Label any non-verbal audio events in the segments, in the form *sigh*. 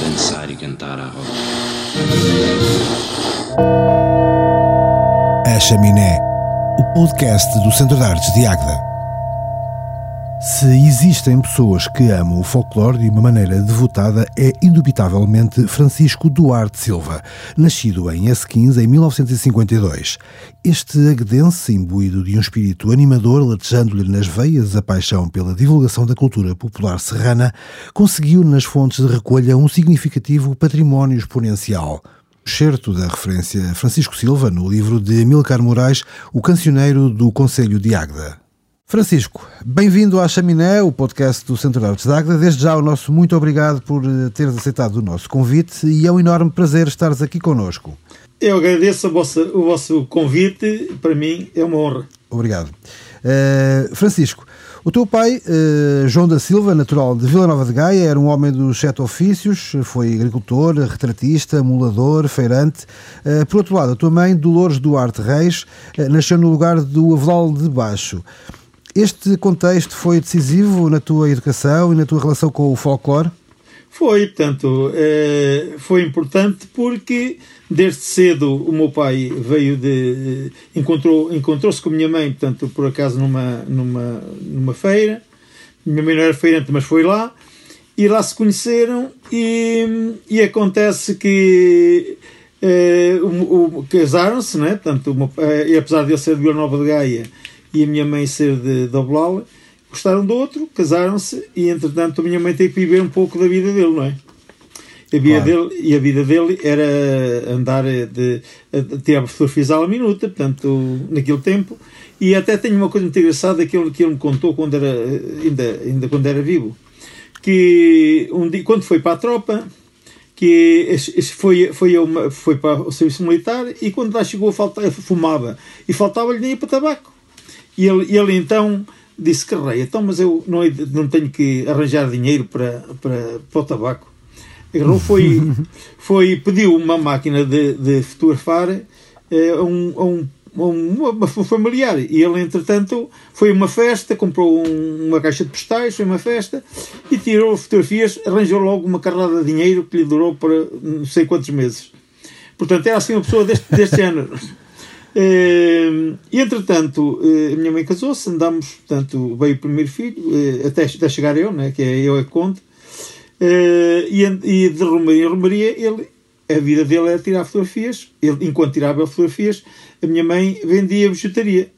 Dançar e cantar a roda. A Chaminé, o podcast do Centro de Artes de Águeda. Se existem pessoas que amam o folclore de uma maneira devotada, é indubitavelmente Francisco Duarte Silva, nascido em S15 em 1952. Este aguedense, imbuído de um espírito animador, latejando-lhe nas veias a paixão pela divulgação da cultura popular serrana, conseguiu nas fontes de recolha um significativo património exponencial certo da referência Francisco Silva no livro de Milcar Moraes, O Cancioneiro do Conselho de Águeda. Francisco, bem-vindo à Chaminé, o podcast do Centro de Artes de Águeda. Desde já o nosso muito obrigado por eh, teres aceitado o nosso convite e é um enorme prazer estares aqui connosco. Eu agradeço vossa, o vosso convite, para mim é uma honra. Obrigado. Uh, Francisco, o teu pai, uh, João da Silva, natural de Vila Nova de Gaia, era um homem dos sete ofícios, foi agricultor, retratista, mulador, feirante. Uh, por outro lado, a tua mãe, Dolores Duarte Reis, nasceu no lugar do Avelal de Baixo. Este contexto foi decisivo na tua educação e na tua relação com o folclore? Foi, portanto, é, foi importante porque desde cedo o meu pai veio de encontrou encontrou-se com a minha mãe, portanto, por acaso numa numa numa feira. Minha mãe não era feirante, mas foi lá e lá se conheceram e, e acontece que o, casaram-se, né? Portanto, uma, e apesar de ele ser de Vila Nova de Gaia e a minha mãe ser de, de Oblal, gostaram do outro, casaram-se e entretanto a minha mãe tem que viver um pouco da vida dele, não é? A vida claro. dele, e a vida dele era andar de, de tirar fotografias à minuta, portanto, naquele tempo. E até tenho uma coisa muito engraçada que ele, que ele me contou quando era, ainda, ainda quando era vivo. Que um dia, quando foi para a tropa, que foi, foi, uma, foi para o serviço militar e quando lá chegou falta, fumava e faltava-lhe dinheiro para tabaco. E ele, ele então disse que rei, então, mas eu não, não tenho que arranjar dinheiro para, para, para o tabaco. Agarrou, foi, *laughs* foi, pediu uma máquina de, de fotografar eh, a um, a um uma, familiar. E ele, entretanto, foi a uma festa, comprou um, uma caixa de postais, foi uma festa, e tirou fotografias, arranjou logo uma carrada de dinheiro que lhe durou para não sei quantos meses. Portanto, era assim uma pessoa deste, deste género. Uh, e entretanto, uh, a minha mãe casou-se, andámos, portanto, veio o primeiro filho, uh, até, até chegar eu, né, que é eu é conto, e, e de Romaria em Romaria, ele, a vida dele era tirar fotografias, ele, enquanto tirava fotografias, a minha mãe vendia vegetaria,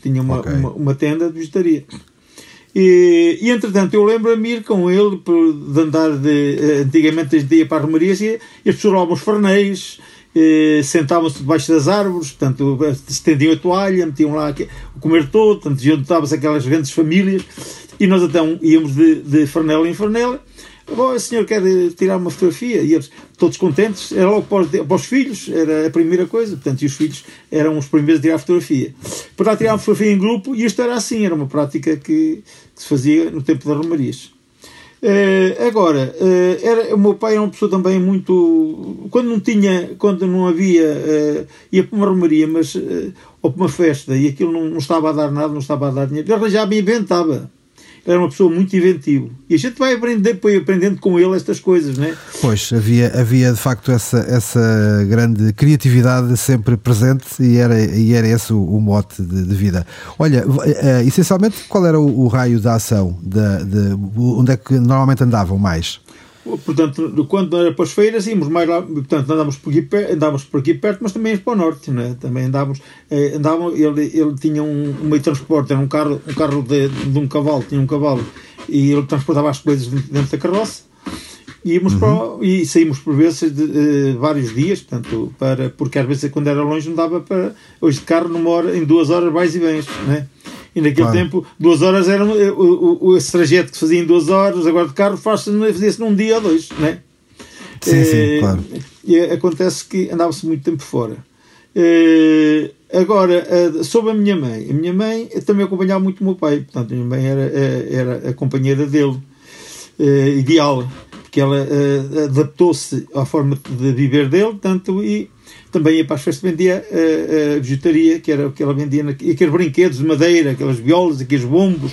tinha uma, okay. uma, uma, tenda de vegetaria. E, e entretanto, eu lembro-me ir com ele de andar de. Antigamente, desde dia para as Romarias, e, e as pessoas levavam os farnéis, sentavam-se debaixo das árvores, portanto, estendiam a toalha, metiam lá o comer todo, portanto, juntavam-se aquelas grandes famílias e nós então íamos de, de farnela em farnela. Oh, o senhor quer tirar uma fotografia? E eles, todos contentes, era logo para para os, filhos, era a primeira coisa, portanto, e os filhos eram os primeiros a tirar a fotografia. Lá tirar uma fotografia em grupo, e isto era assim, era uma prática que, que se fazia no tempo das Romarias. Uh, agora, uh, era, o meu pai era uma pessoa também muito. Quando não tinha, quando não havia, uh, ia para uma romaria, mas, ou para uma festa, e aquilo não, não, estava a dar nada, não estava a dar dinheiro, ele arranjava e inventava era uma pessoa muito inventivo. E a gente vai aprender, foi aprendendo com ele estas coisas, não é? Pois, havia, havia de facto essa, essa grande criatividade sempre presente e era, e era esse o, o mote de, de, vida. Olha, uh, essencialmente, qual era o, o raio da ação? De, de, onde é que normalmente andavam mais? Portanto, quando era para as feiras, íamos mais lá, portanto, andávamos por aqui, andávamos por aqui perto, mas também para o norte, né? também andávamos, eh, andávamos ele, ele tinha um, um meio de transporte, era um carro, um carro de, de um cavalo, tinha um cavalo, e ele transportava as coisas dentro da carroça, e, íamos uhum. para, e saímos por vezes de, de, vários dias, portanto, para, porque às vezes quando era longe não dava para, hoje de carro numa hora, em duas horas vais e vens, né? E naquele claro. tempo, duas horas era o, esse trajeto que fazia em duas horas, agora de carro fazia-se num dia ou dois, não é? Sim, é, sim, eh, claro. E acontece que andava-se muito tempo fora. É, agora, sobre a minha mãe, a minha mãe também acompanhava muito o meu pai, portanto, a minha mãe era, eh, era a companheira dele, ideal, porque ela adaptou-se à forma de viver dele, tanto e também ia para as festas vendia a, a bijuteria, que era o que ela vendia, aqueles brinquedos de madeira, aquelas violas, aqueles bombos,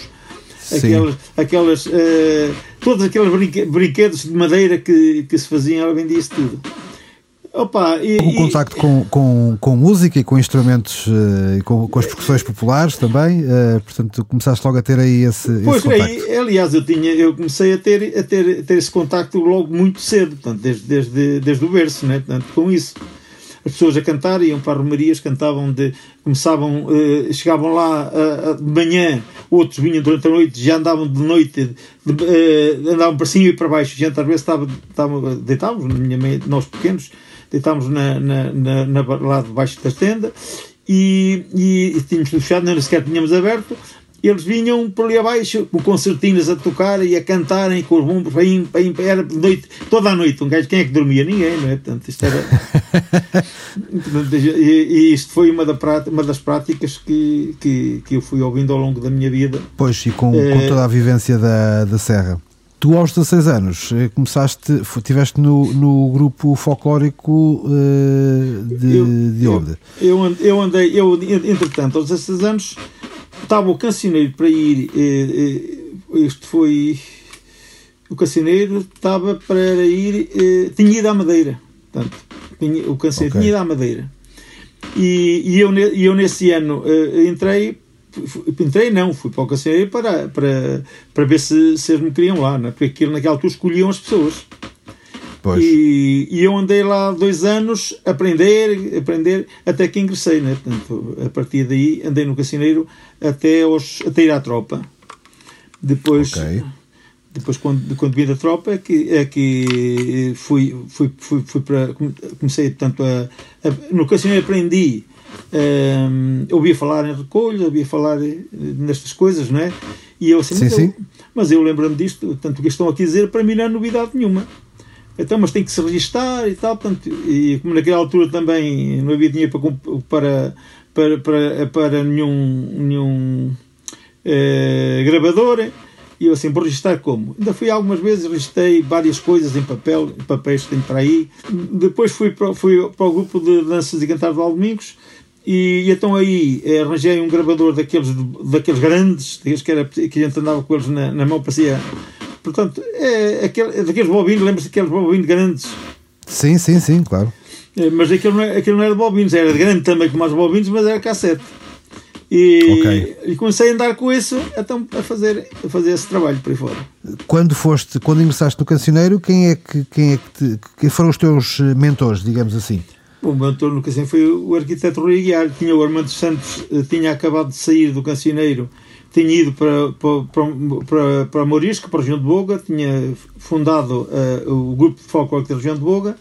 aquelas, aquelas uh, todos aqueles brinquedos de madeira que, que se faziam, ela vendia isso tudo. Opa, e, o contacto e... com, com, com música e com instrumentos e com, com as percussões populares também, portanto começaste logo a ter aí esse, pois, esse. Aí, aliás, eu, tinha, eu comecei a ter, a ter, a ter esse contacto logo muito cedo, portanto, desde, desde, desde o berço, né? portanto, com isso as pessoas a cantar, iam para romarias, cantavam de. começavam, uh, chegavam lá uh, de manhã, outros vinham durante a noite, já andavam de noite, de, uh, andavam para cima e para baixo, gente às vezes estava, estava deitávamos, minha mãe, nós pequenos, deitávamos na, na, na, na, lá debaixo da tenda e, e, e tínhamos fechado, nem sequer tínhamos aberto, eles vinham por ali abaixo com concertinas a tocar e a cantarem com os bombos, bem, bem, era noite, toda a noite. Um gajo, quem é que dormia? Ninguém, não é? Portanto, isto era. *laughs* e, e, isto foi uma, da prática, uma das práticas que, que, que eu fui ouvindo ao longo da minha vida. Pois, e com, é... com toda a vivência da, da Serra. Tu, aos 16 anos, eh, começaste, estiveste no, no grupo folclórico uh, de, eu, de onde? Eu, eu andei, eu, entretanto, aos 16 anos estava o cancioneiro para ir. Eh, eh, este foi. O cancioneiro estava para ir. Eh, tinha ido à Madeira. Portanto, tinha, o cancioneiro okay. tinha ido à Madeira. E, e, eu, e eu nesse ano entrei. Entrei, não, fui para o cancioneiro para, para, para ver se, se eles me queriam lá, né? porque aquilo naquela altura escolhiam as pessoas. E, e, eu andei lá dois anos a aprender, aprender, até que ingressei, né? Portanto, a partir daí andei no cassineiro até, aos, até ir à tropa. Depois, okay. depois quando, quando vim da tropa, é que, é que fui, fui, fui, fui para. Comecei, portanto, a, a no cassineiro aprendi. Um, ouvia falar em recolha, ouvia falar nestas coisas, não é? E eu assim, sim, mas, sim. Eu, mas eu lembro-me disto, tanto que estão aqui a dizer, para mim não é novidade nenhuma então, mas tem que se registar e tal. Portanto, e como naquela altura também não havia dinheiro para, para, para, para, nenhum, nenhum eh, gravador, e eu assim, vou registrar como? Ainda fui algumas vezes, registrei várias coisas em papel, em papéis que tenho para aí. Depois fui para, fui para o grupo de danças e cantar do Domingos, e, e, então aí eh, arranjei um gravador daqueles, daqueles grandes, que, era, que a gente andava com eles na, na mão, parecia Portanto, é, aquele, é daqueles bobinos, lembra-se daqueles bobinos grandes? Sim, sim, sim, claro. É, mas aquilo não, é, aquilo não era de bobinos, era de grande também como os bobinos, mas era cassete. E, okay. e, comecei a andar com isso então, a, fazer, a fazer esse trabalho por aí fora. Quando foste, quando ingressaste no cancioneiro, quem é que, quem é que te, quem foram os teus mentores, digamos assim? O meu mentor no cancioneiro foi o arquiteto Rui Guiar, tinha o Armando Santos, eh, tinha acabado de sair do cancioneiro tinha ido para, para, para, para Morisco, para a região de Boga, tinha fundado uh, o grupo de folclore da região de Boga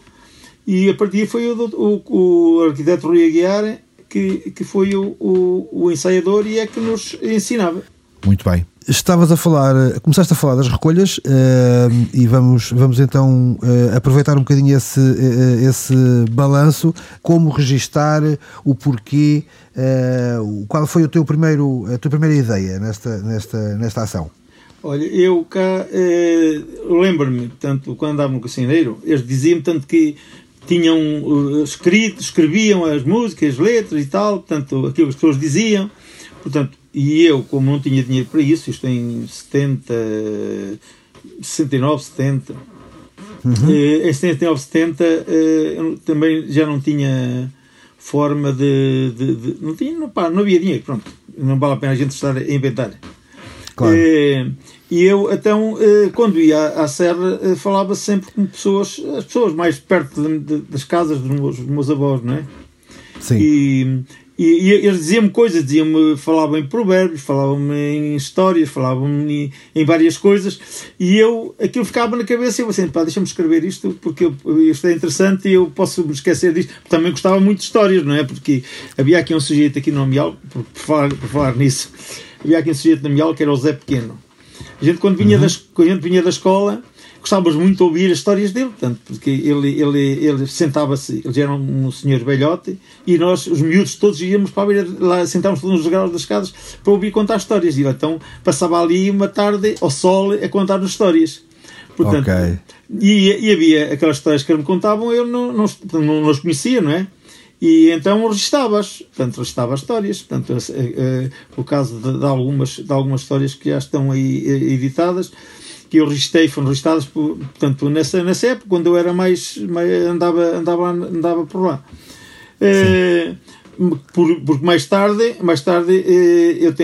e a partir daí foi o, o, o arquiteto Rui Aguiar que, que foi o, o, o ensaiador e é que nos ensinava. Muito bem. Estavas a falar, começaste a falar das recolhas uh, e vamos, vamos então uh, aproveitar um bocadinho esse, uh, esse balanço, como registar o porquê, qual foi o teu primeiro, a tua primeira ideia nesta, nesta, nesta ação? Olha, eu cá lembro-me, tanto quando andava no cassineiro, eles diziam tanto que tinham escrito, escreviam as músicas, as letras e tal, tanto aquilo que as pessoas diziam, portanto e eu, como não tinha dinheiro para isso, isto em 70, 69, 70, uhum. Eh, em 79, 70, eh, eu também já não tinha forma de. de, de não, tinha, não, pá, não havia dinheiro, pronto. Não vale a pena a gente estar a inventar. Claro. Eh, e eu, então, quando ia à, Serra, falava sempre com pessoas, as pessoas mais perto de, de, das casas dos meus, dos meus avós, não é? Sim. E, e, e eles diziam-me coisas, diziam-me, falavam em provérbios, falavam-me em histórias, falavam-me em, em, várias coisas, e eu, aquilo ficava na cabeça, e eu assim, pá, deixa-me escrever isto, porque eu, isto é interessante e eu posso me esquecer disto. Também gostava muito de histórias, não é? Porque havia aqui um sujeito aqui no Amial, por, por, falar, por falar nisso, havia aqui um sujeito no Amial que era o Zé Pequeno. A gente, quando vinha, uhum. das, quando vinha da escola, gostávamos muito de ouvir as histórias dele, portanto, porque ele, ele, ele sentava-se, ele era um senhor velhote, e nós, os miúdos, todos íamos para a beira, lá sentávamos todos nos graus das escadas para ouvir contar histórias. E ele, então passava ali uma tarde ao sol a contar as histórias. Portanto, okay. e, e, havia aquelas histórias que ele me contavam, eu não, não, não, não as conhecia, não é? E então registavas, portanto, registava histórias. Portanto, o caso de, de, algumas, de algumas histórias que já estão aí editadas, que eu registrei, foram registradas, por, portanto, nessa, nessa época, quando eu era mais, mais andava, andava, andava por lá. Uh, por, porque mais tarde, mais tarde eh, eu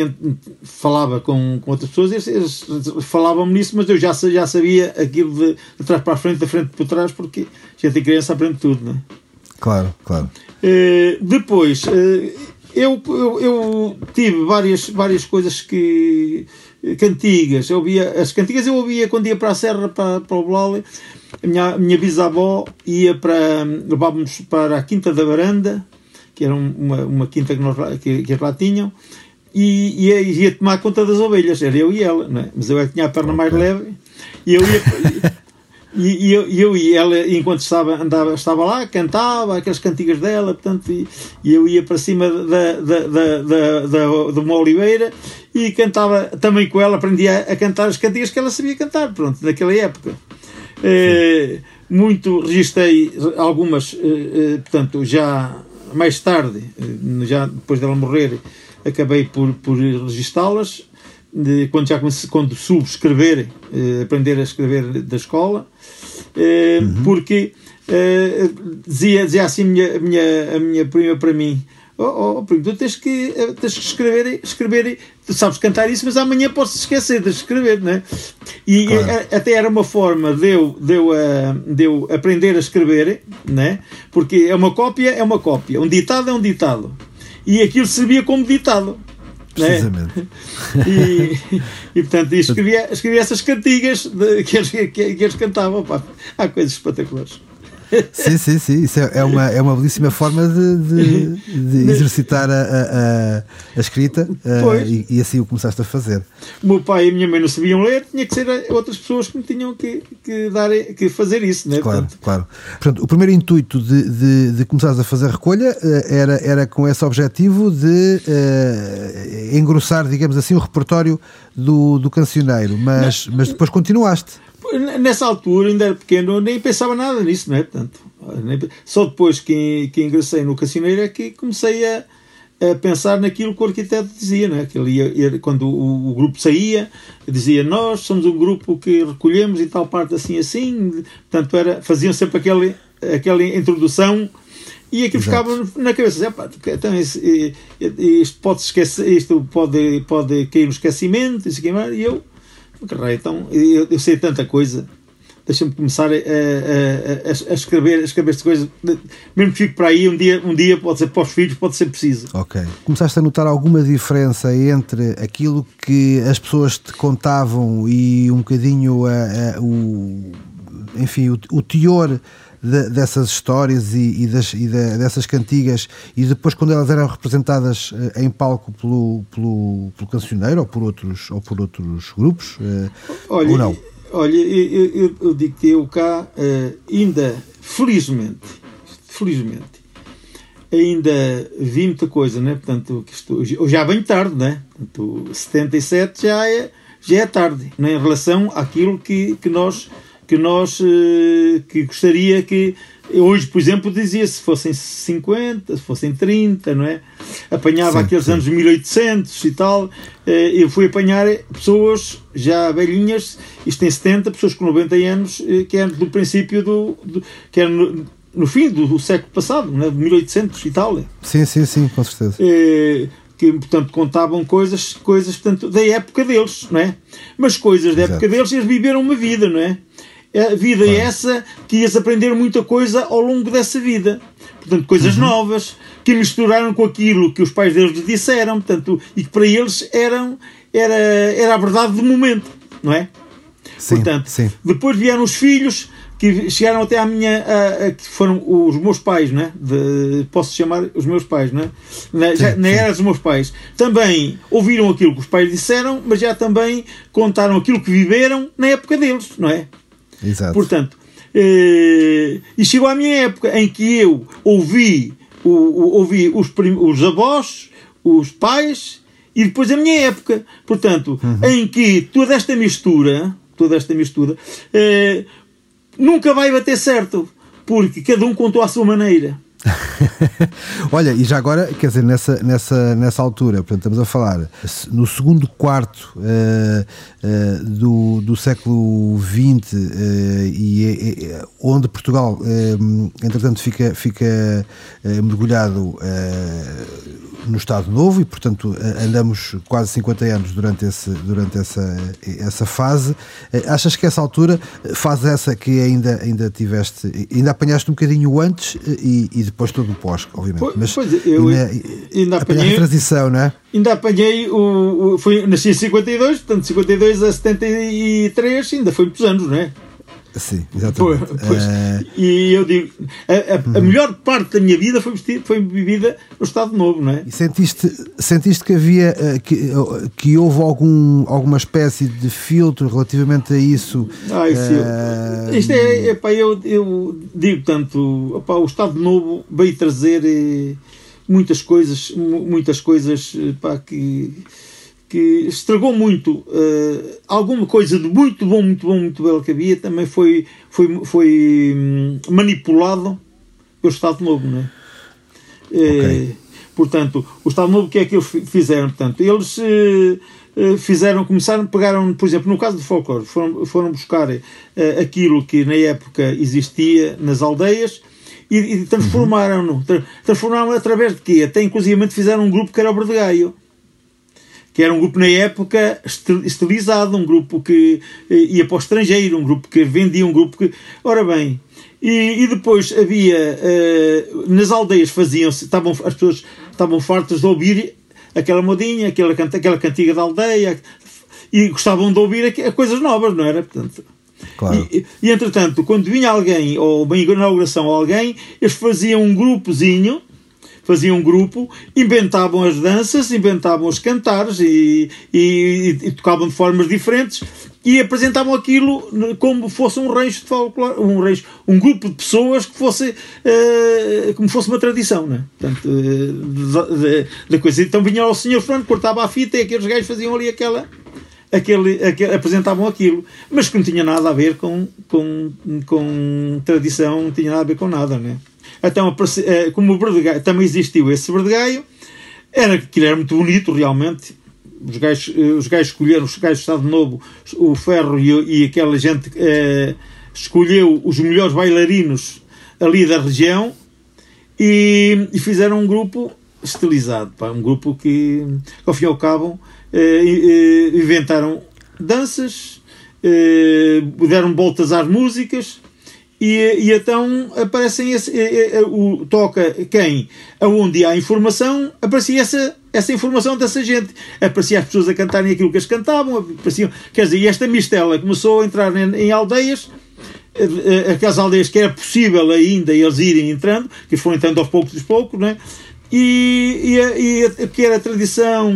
falava com, com outras pessoas e eles, eles falavam-me nisso, mas eu já, já sabia aquilo de, de trás para a frente, da frente para trás, porque a gente criança aprende tudo, não é? Claro, claro. Uh, depois, eu, eu, eu, tive várias, várias coisas que cantigas, eu ouvia, as cantigas eu ouvia quando ia para a serra, para, para o Blole, a minha, minha bisavó ia para, levávamos para a Quinta da Varanda, que era uma, uma quinta que, nós, que, que lá tinham, e ia, ia tomar conta das ovelhas, era eu e ela, não é? mas eu é que tinha a perna mais leve, e eu ia. *laughs* E, e eu, eu, e ela, enquanto estava, andava, estava lá, cantava aquelas cantigas dela, portanto, e, e eu ia para cima da, da, da, da, da, de uma oliveira e cantava também com ela, aprendia a cantar as cantigas que ela sabia cantar, pronto, naquela época. Eh, muito registrei algumas, eh, eh, portanto, já mais tarde, já depois dela morrer, acabei por, por registá-las. Quando já comecei, quando soube escrever, eh, aprender a escrever da escola, uhum. porque dizia, dizia assim a minha, a minha, a minha prima para mim: Oh, oh primo, tu tens que, tens que escrever, escrever, tu sabes cantar isso, mas amanhã podes esquecer de escrever, né? E claro. até era uma forma de eu, de, eu, de eu aprender a escrever, né? Porque é uma cópia, é uma cópia, um ditado é um ditado. E aquilo servia como ditado. Né? Precisamente. Né? *laughs* E, e portanto, escrevia, escrevia essas cantigas de, que, eles, que, que eles cantavam. Pá. Há coisas espetaculares. Sim, sim, sim. Isso é, é, uma, é uma belíssima forma de, de, de exercitar a, a, a escrita uh, e, e, assim o começaste a fazer. O meu pai e a minha mãe não sabiam ler, tinha que ser outras pessoas que me tinham que, que, dar, que fazer isso. Né? Claro, Portanto, claro. Portanto, o primeiro intuito de, de, de começares a fazer recolha era, era com esse objetivo de uh, engrossar, digamos assim, o repertório do, do cancioneiro, mas, mas depois continuaste nessa altura, ainda era pequeno, nem pensava nada nisso, não é? Portanto, só depois que, que ingressei no Cassineiro é que comecei a, a pensar naquilo que o arquiteto dizia, não é? Que ele ia, quando o, o, grupo saía, dizia: Nós somos um grupo que recolhemos em tal parte assim, assim. Portanto, era, faziam sempre aquele, aquela introdução e aquilo Exato. ficava na cabeça. Então, isto pode, esquecer, isto pode, pode cair no esquecimento, e eu então, eu, eu sei tanta coisa. Deixa-me começar a, a, a, a, escrever, a escrever estas coisas. Mesmo que fique para aí, um dia, um dia pode ser para os filhos, pode ser preciso. Ok. Começaste a notar alguma diferença entre aquilo que as pessoas te contavam e um bocadinho a, o, enfim, o, o teor de, dessas histórias e, e, das, e de, dessas cantigas e depois quando elas eram representadas eh, em palco pelo, pelo, pelo cancioneiro ou por outros, ou por outros grupos eh, olha, ou não? Olha, eu, eu, eu digo que eu cá eh, ainda, felizmente, felizmente, ainda vi muita coisa, né? Portanto, isto, eu já venho tarde, né? Portanto, 77 já é, já é tarde, né? em relação àquilo que, que nós que nós eh, que gostaria que hoje, por exemplo, dizia se fossem 50, se fossem 30, não é? Apanhava sim, aqueles sim. anos 1800 e tal. Eh, eu fui apanhar pessoas já velhinhas, isto tem 70, pessoas com 90 anos, eh, que eram do princípio do. do que eram no, no fim do, do, século passado, não é? de 1800 e tal. Sim, sim, sim, com certeza. que portanto contavam coisas coisas portanto da época deles não é mas coisas da Exato. época deles eles viveram uma vida não é a vida é essa que ias aprender muita coisa ao longo dessa vida. Portanto, coisas uhum. novas que misturaram com aquilo que os pais deles lhe disseram, portanto, e que para eles eram, era, era a verdade do momento, não é? Sim, portanto, sim. depois vieram os filhos que chegaram até à minha a, a, que foram os meus pais, né? De, posso chamar os meus pais, né? Na, já, na era dos meus pais. Também ouviram aquilo que os pais disseram, mas já também contaram aquilo que viveram na época deles, não é? Exato. Portanto, eh, e chegou à minha época em que eu ouvi, o, o, ouvi os, os avós, os pais e depois a minha época. Portanto, uhum. em que toda esta mistura, toda esta mistura, eh, nunca vai bater certo, porque cada um contou à sua maneira. *laughs* Olha, e já agora, quer dizer, nessa, nessa, nessa altura, portanto, estamos a falar no segundo quarto uh, uh, do, do século XX, uh, e, onde Portugal, entretanto, fica, fica mergulhado no Estado Novo e, portanto, andamos quase 50 anos durante, esse, durante essa, essa fase. Achas que essa altura, fase essa que ainda, ainda tiveste, ainda apanhaste um bocadinho antes e, e depois todo o pós, obviamente. Pois, Mas pois, eu ainda, ainda apanhei a transição, não é? Ainda apanhei o. o foi, nasci em 52, portanto, de 52 a 73, ainda foi muitos anos, não é? Sim, exatamente. Pois, uh... E eu digo, a, a, a, melhor parte da minha vida foi, foi vivida no Estado Novo, não é? E sentiste, sentiste que havia, eh, que, eh, que houve algum, alguma espécie de filtro relativamente a isso? Ai, uh... Isto é, epá, eu, eu digo tanto, epá, o Estado Novo veio trazer muitas coisas, muitas coisas epá, que que estragou muito uh, alguma coisa de muito bom, muito bom, muito belo que havia, também foi, foi, foi hum, manipulado pelo Estado Novo, não é? Okay. Uh, portanto, o Estado Novo, o que é que eles fizeram? Portanto, eles uh, fizeram, começaram, pegaram, por exemplo, no caso do folclore, foram, foram buscar aquilo que na época existia nas aldeias e, e transformaram-no. Transformaram através de quê? Até inclusive fizeram um grupo que era o Berdegaio que era um grupo na época estilizado, um grupo que eh, ia para o estrangeiro, um grupo que vendia, um grupo que. Ora bem, e, e depois havia. Uh, nas aldeias faziam-se, estavam, as pessoas estavam fartas de ouvir aquela modinha, aquela, aquela cantiga da aldeia, e gostavam de ouvir coisas novas, não era? Portanto. Claro. E, e, entretanto, quando vinha alguém, ou uma inauguração a alguém, eles faziam um grupozinho faziam um grupo, inventavam as danças, inventavam os cantares e, e, e, tocavam de formas diferentes e apresentavam aquilo como fosse um rancho de folclore, um rancho, um grupo de pessoas que fosse uh, como fosse uma tradição, né? Portanto, uh, da coisa. Então vinha ao senhor Fernando, cortava a fita e aqueles gajos faziam ali aquela aquele, aquele, apresentavam aquilo, mas que não tinha nada a ver com, com, com tradição, não tinha nada a ver com nada, né? Então, eh, como o verdegaio, também existiu esse verdegaio, era, que era muito bonito realmente. Os gajos, eh, os gajos escolheram, os gajos do Estado Novo, o Ferro e, e aquela gente eh, escolheu os melhores bailarinos ali da região e, e fizeram um grupo estilizado, pá, um grupo que, ao fim e ao cabo, eh, inventaram danças, eh, deram voltas às músicas e, e então aparecem esse, o, toca quem? Aonde há informação, aparecia essa, essa informação dessa gente. Aparecia as pessoas a cantarem aquilo que eles cantavam, apareciam, quer dizer, esta mistela começou a entrar em, em aldeias, eh, eh, aquelas aldeias que era possível ainda eles irem entrando, que foram entrando aos poucos e poucos, não é? E, e, e a tradição,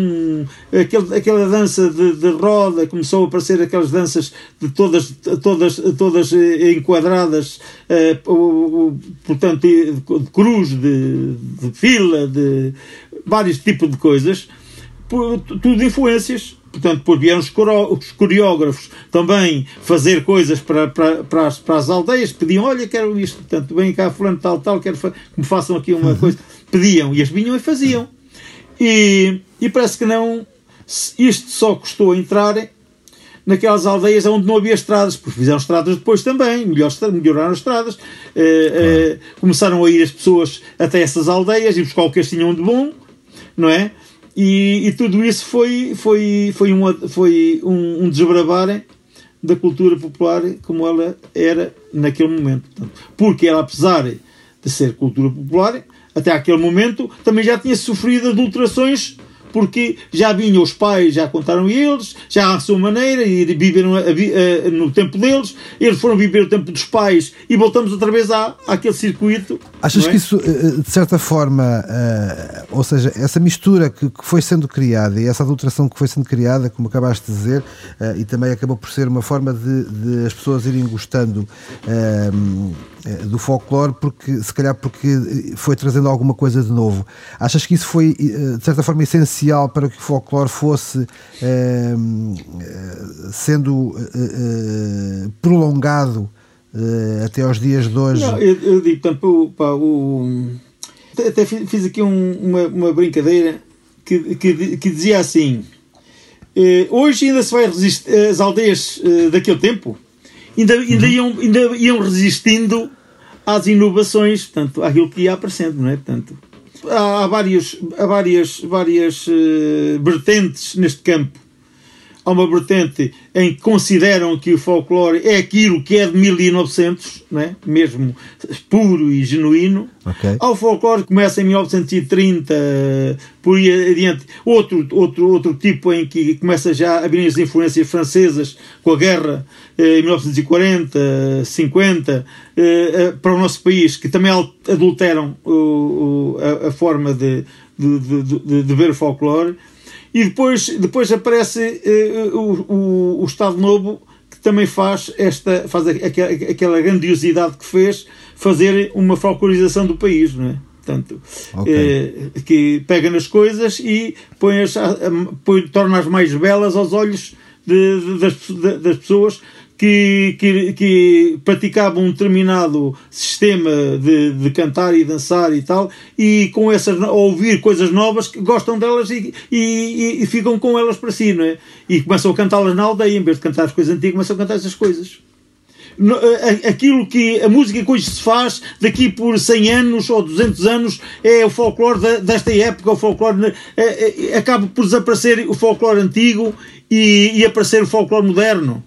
aquele, aquela dança de, de, roda, começou a aparecer aquelas danças de todas, todas, todas eh, enquadradas, eh, portanto, de cruz, de, de fila, de vários tipos de coisas, tudo influências portanto, por vieram os coreógrafos também fazer coisas para, para, para, as, para as aldeias, pediam, olha, quero isto, portanto, vem cá fulano tal, tal, quero que me façam aqui uma uhum. coisa pediam e as vinham e faziam. E, e parece que não. Isto só custou entrar naquelas aldeias onde não havia estradas, porque fizeram estradas depois também, melhoraram as estradas, eh, eh, começaram a ir as pessoas até essas aldeias e buscar o que eles tinham de bom, não é? E, e tudo isso foi, foi, foi, uma, foi um, um desbravar da cultura popular como ela era naquele momento. Portanto, porque ela, apesar de ser cultura popular, até aquele momento, também já tinha sofrido adulterações porque já vinham os pais, já contaram eles, já à sua maneira, e viveram a, a, a, no tempo deles, eles foram viver o tempo dos pais e voltamos outra vez à, àquele circuito. Achas é? que isso, eh, de certa forma, uh, ou seja, essa mistura que, que, foi sendo criada e essa adulteração que foi sendo criada, como acabaste de dizer, e também acabou por ser uma forma de, de as pessoas irem gostando. Uh, do folclore porque se calhar porque foi trazendo alguma coisa de novo. Achas que isso foi de certa forma essencial para que o folclore fosse sendo prolongado até aos dias de hoje? Não, eu, eu, digo portanto, pá, o, até fiz aqui um, uma, uma brincadeira que, que, que dizia assim: eh, hoje ainda se vai resistir, as aldeias eh, daquele tempo ainda, ainda, uhum. iam, ainda iam resistindo às inovações, portanto, àquilo que ia aparecendo, não é? Portanto, há, há vários, há várias, várias uh, vertentes neste campo há uma vertente em que consideram que o folclore é aquilo que é de 1900, né? mesmo puro e genuíno. Okay. Há o folclore que começa em 1930, por aí adiante. Outro, outro, outro tipo em que começa já a vir as influências francesas com a guerra eh, em 1940, 50, eh, eh, para o nosso país, que também adulteram a, a forma de, de, de, de ver o folclore. E depois, depois aparece uh, o, o, o Estado Novo que também faz esta faz aquela, aquela grandiosidade que fez fazer uma folclorização do país, não é? Portanto, okay. eh, que pega nas coisas e põe as, põe, torna-as mais belas aos olhos de, de, das, de, das pessoas que, que, que praticavam um determinado sistema de, de cantar e dançar e tal, e com essas, ouvir coisas novas, que gostam delas e, e, e ficam com elas para si, não é? E começam a cantá-las na aldeia, em vez de cantar as coisas antigas, começam a cantar essas coisas aquilo que a música que hoje se faz daqui por 100 anos ou 200 anos é o folclore desta época, o folclore é, é, acaba por desaparecer o folclore antigo e, e aparecer o folclore moderno.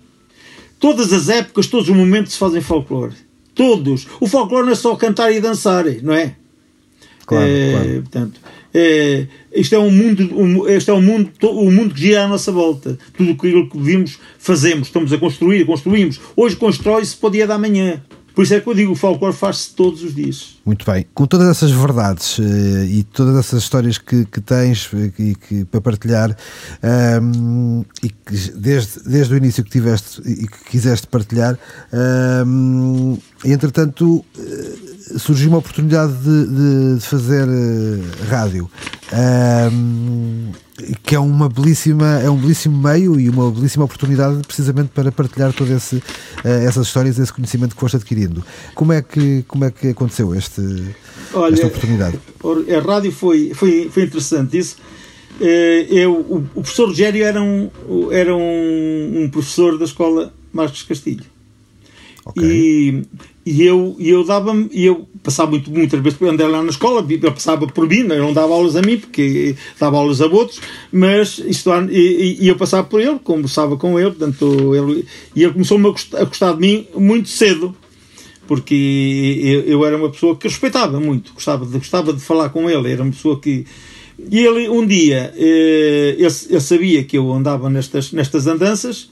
Todas as épocas, todos os momentos se fazem folclore. Todos. O folclore não é só cantar e dançar, não é? Claro, é, claro. Portanto, é, isto é um mundo, um, este é um mundo, o um mundo que gira à nossa volta. Tudo aquilo que vimos, fazemos, estamos a construir, construímos. Hoje constrói-se para o dia da manhã. Por isso é que eu digo, o folclore faz-se todos os dias. Muito bem. Com todas essas verdades uh, e todas essas histórias que, que tens eh, e que, para partilhar um, ehm, e que desde, desde o início que tiveste e que quiseste partilhar, um, ehm, entretanto uh, surgiu uma oportunidade de, de, de fazer uh, rádio. Um, que é uma belíssima é um belíssimo meio e uma belíssima oportunidade precisamente para partilhar todas uh, essas histórias esse conhecimento que foste adquirindo como é que como é que aconteceu este Olha, esta oportunidade a rádio foi foi, foi interessante isso eh, eu, o, o professor Rogério era um era um, um professor da escola Marcos Castilho okay. e e eu, e eu dava e eu passava muito, muitas vezes andar lá na escola, ele passava por mim, eu não dava aulas a mim, porque dava aulas a outros, mas isto, e, e eu passava por ele, conversava com ele, portanto, ele, e ele começou-me a gostar de mim muito cedo, porque eu, eu, era uma pessoa que respeitava muito, gostava de, gostava de falar com ele, era uma pessoa que. E ele, um dia, eh, ele, ele sabia que eu andava nestas, nestas andanças,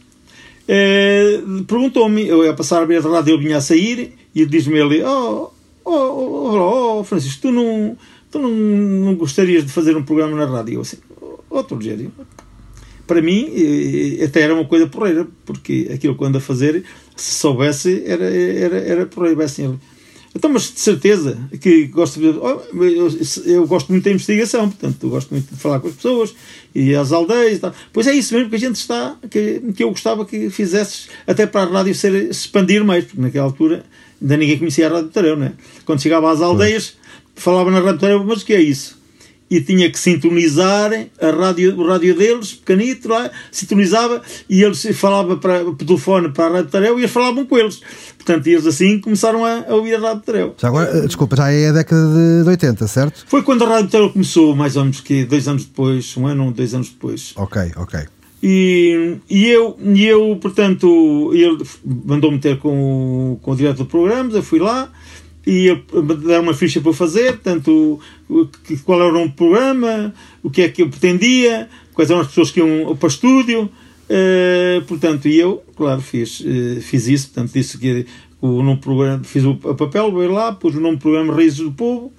eh, perguntou-me, eu ia passar a ver a rádio, ele vinha a sair, e diz-me ele: oh, oh, oh, oh, Francisco, tu não, tu não, não gostarias de fazer um programa na rádio? Eu assim, outro Rogério, para mim até era uma coisa porreira, porque aquilo que eu ando a fazer, se soubesse, era, era, era porreiro. Assim, então, mas de certeza que gosto de. Oh, eu, eu, gosto muito da investigação, portanto, eu gosto muito de falar com as pessoas e as aldeias e tal. Pois é isso mesmo que a gente está. que, que eu gostava que fizesses até para a rádio ser, expandir mais, porque naquela altura ainda ninguém conhecia a Rádio Tareu, né? Quando chegava às aldeias, falava na Rádio Tareu, mas o que é isso? E tinha que sintonizar a rádio, o rádio deles, pequenito lá, sintonizava e eles falavam para, por telefone para a Rádio Tareu e eles falavam com eles. Portanto, eles assim começaram a, a ouvir a Rádio Tareu. Já agora, eh, desculpa, já é a década de 80, certo? Foi quando a Rádio Tareu começou, mais ou menos que dois anos depois, um ano, dois anos depois. Ok, ok. E, e, eu, e eu, portanto, ele mandou-me ter com, com o diretor do programa, eu fui lá e deram uma ficha para fazer, portanto, qual era o programa, o que é que eu pretendia, quais eram as pessoas que iam para o estúdio, uh, portanto, e eu, claro, fiz, uh, fiz isso, portanto, disse que o nome programa, fiz o papel, veio lá, pus o nome do programa Raízes do Povo,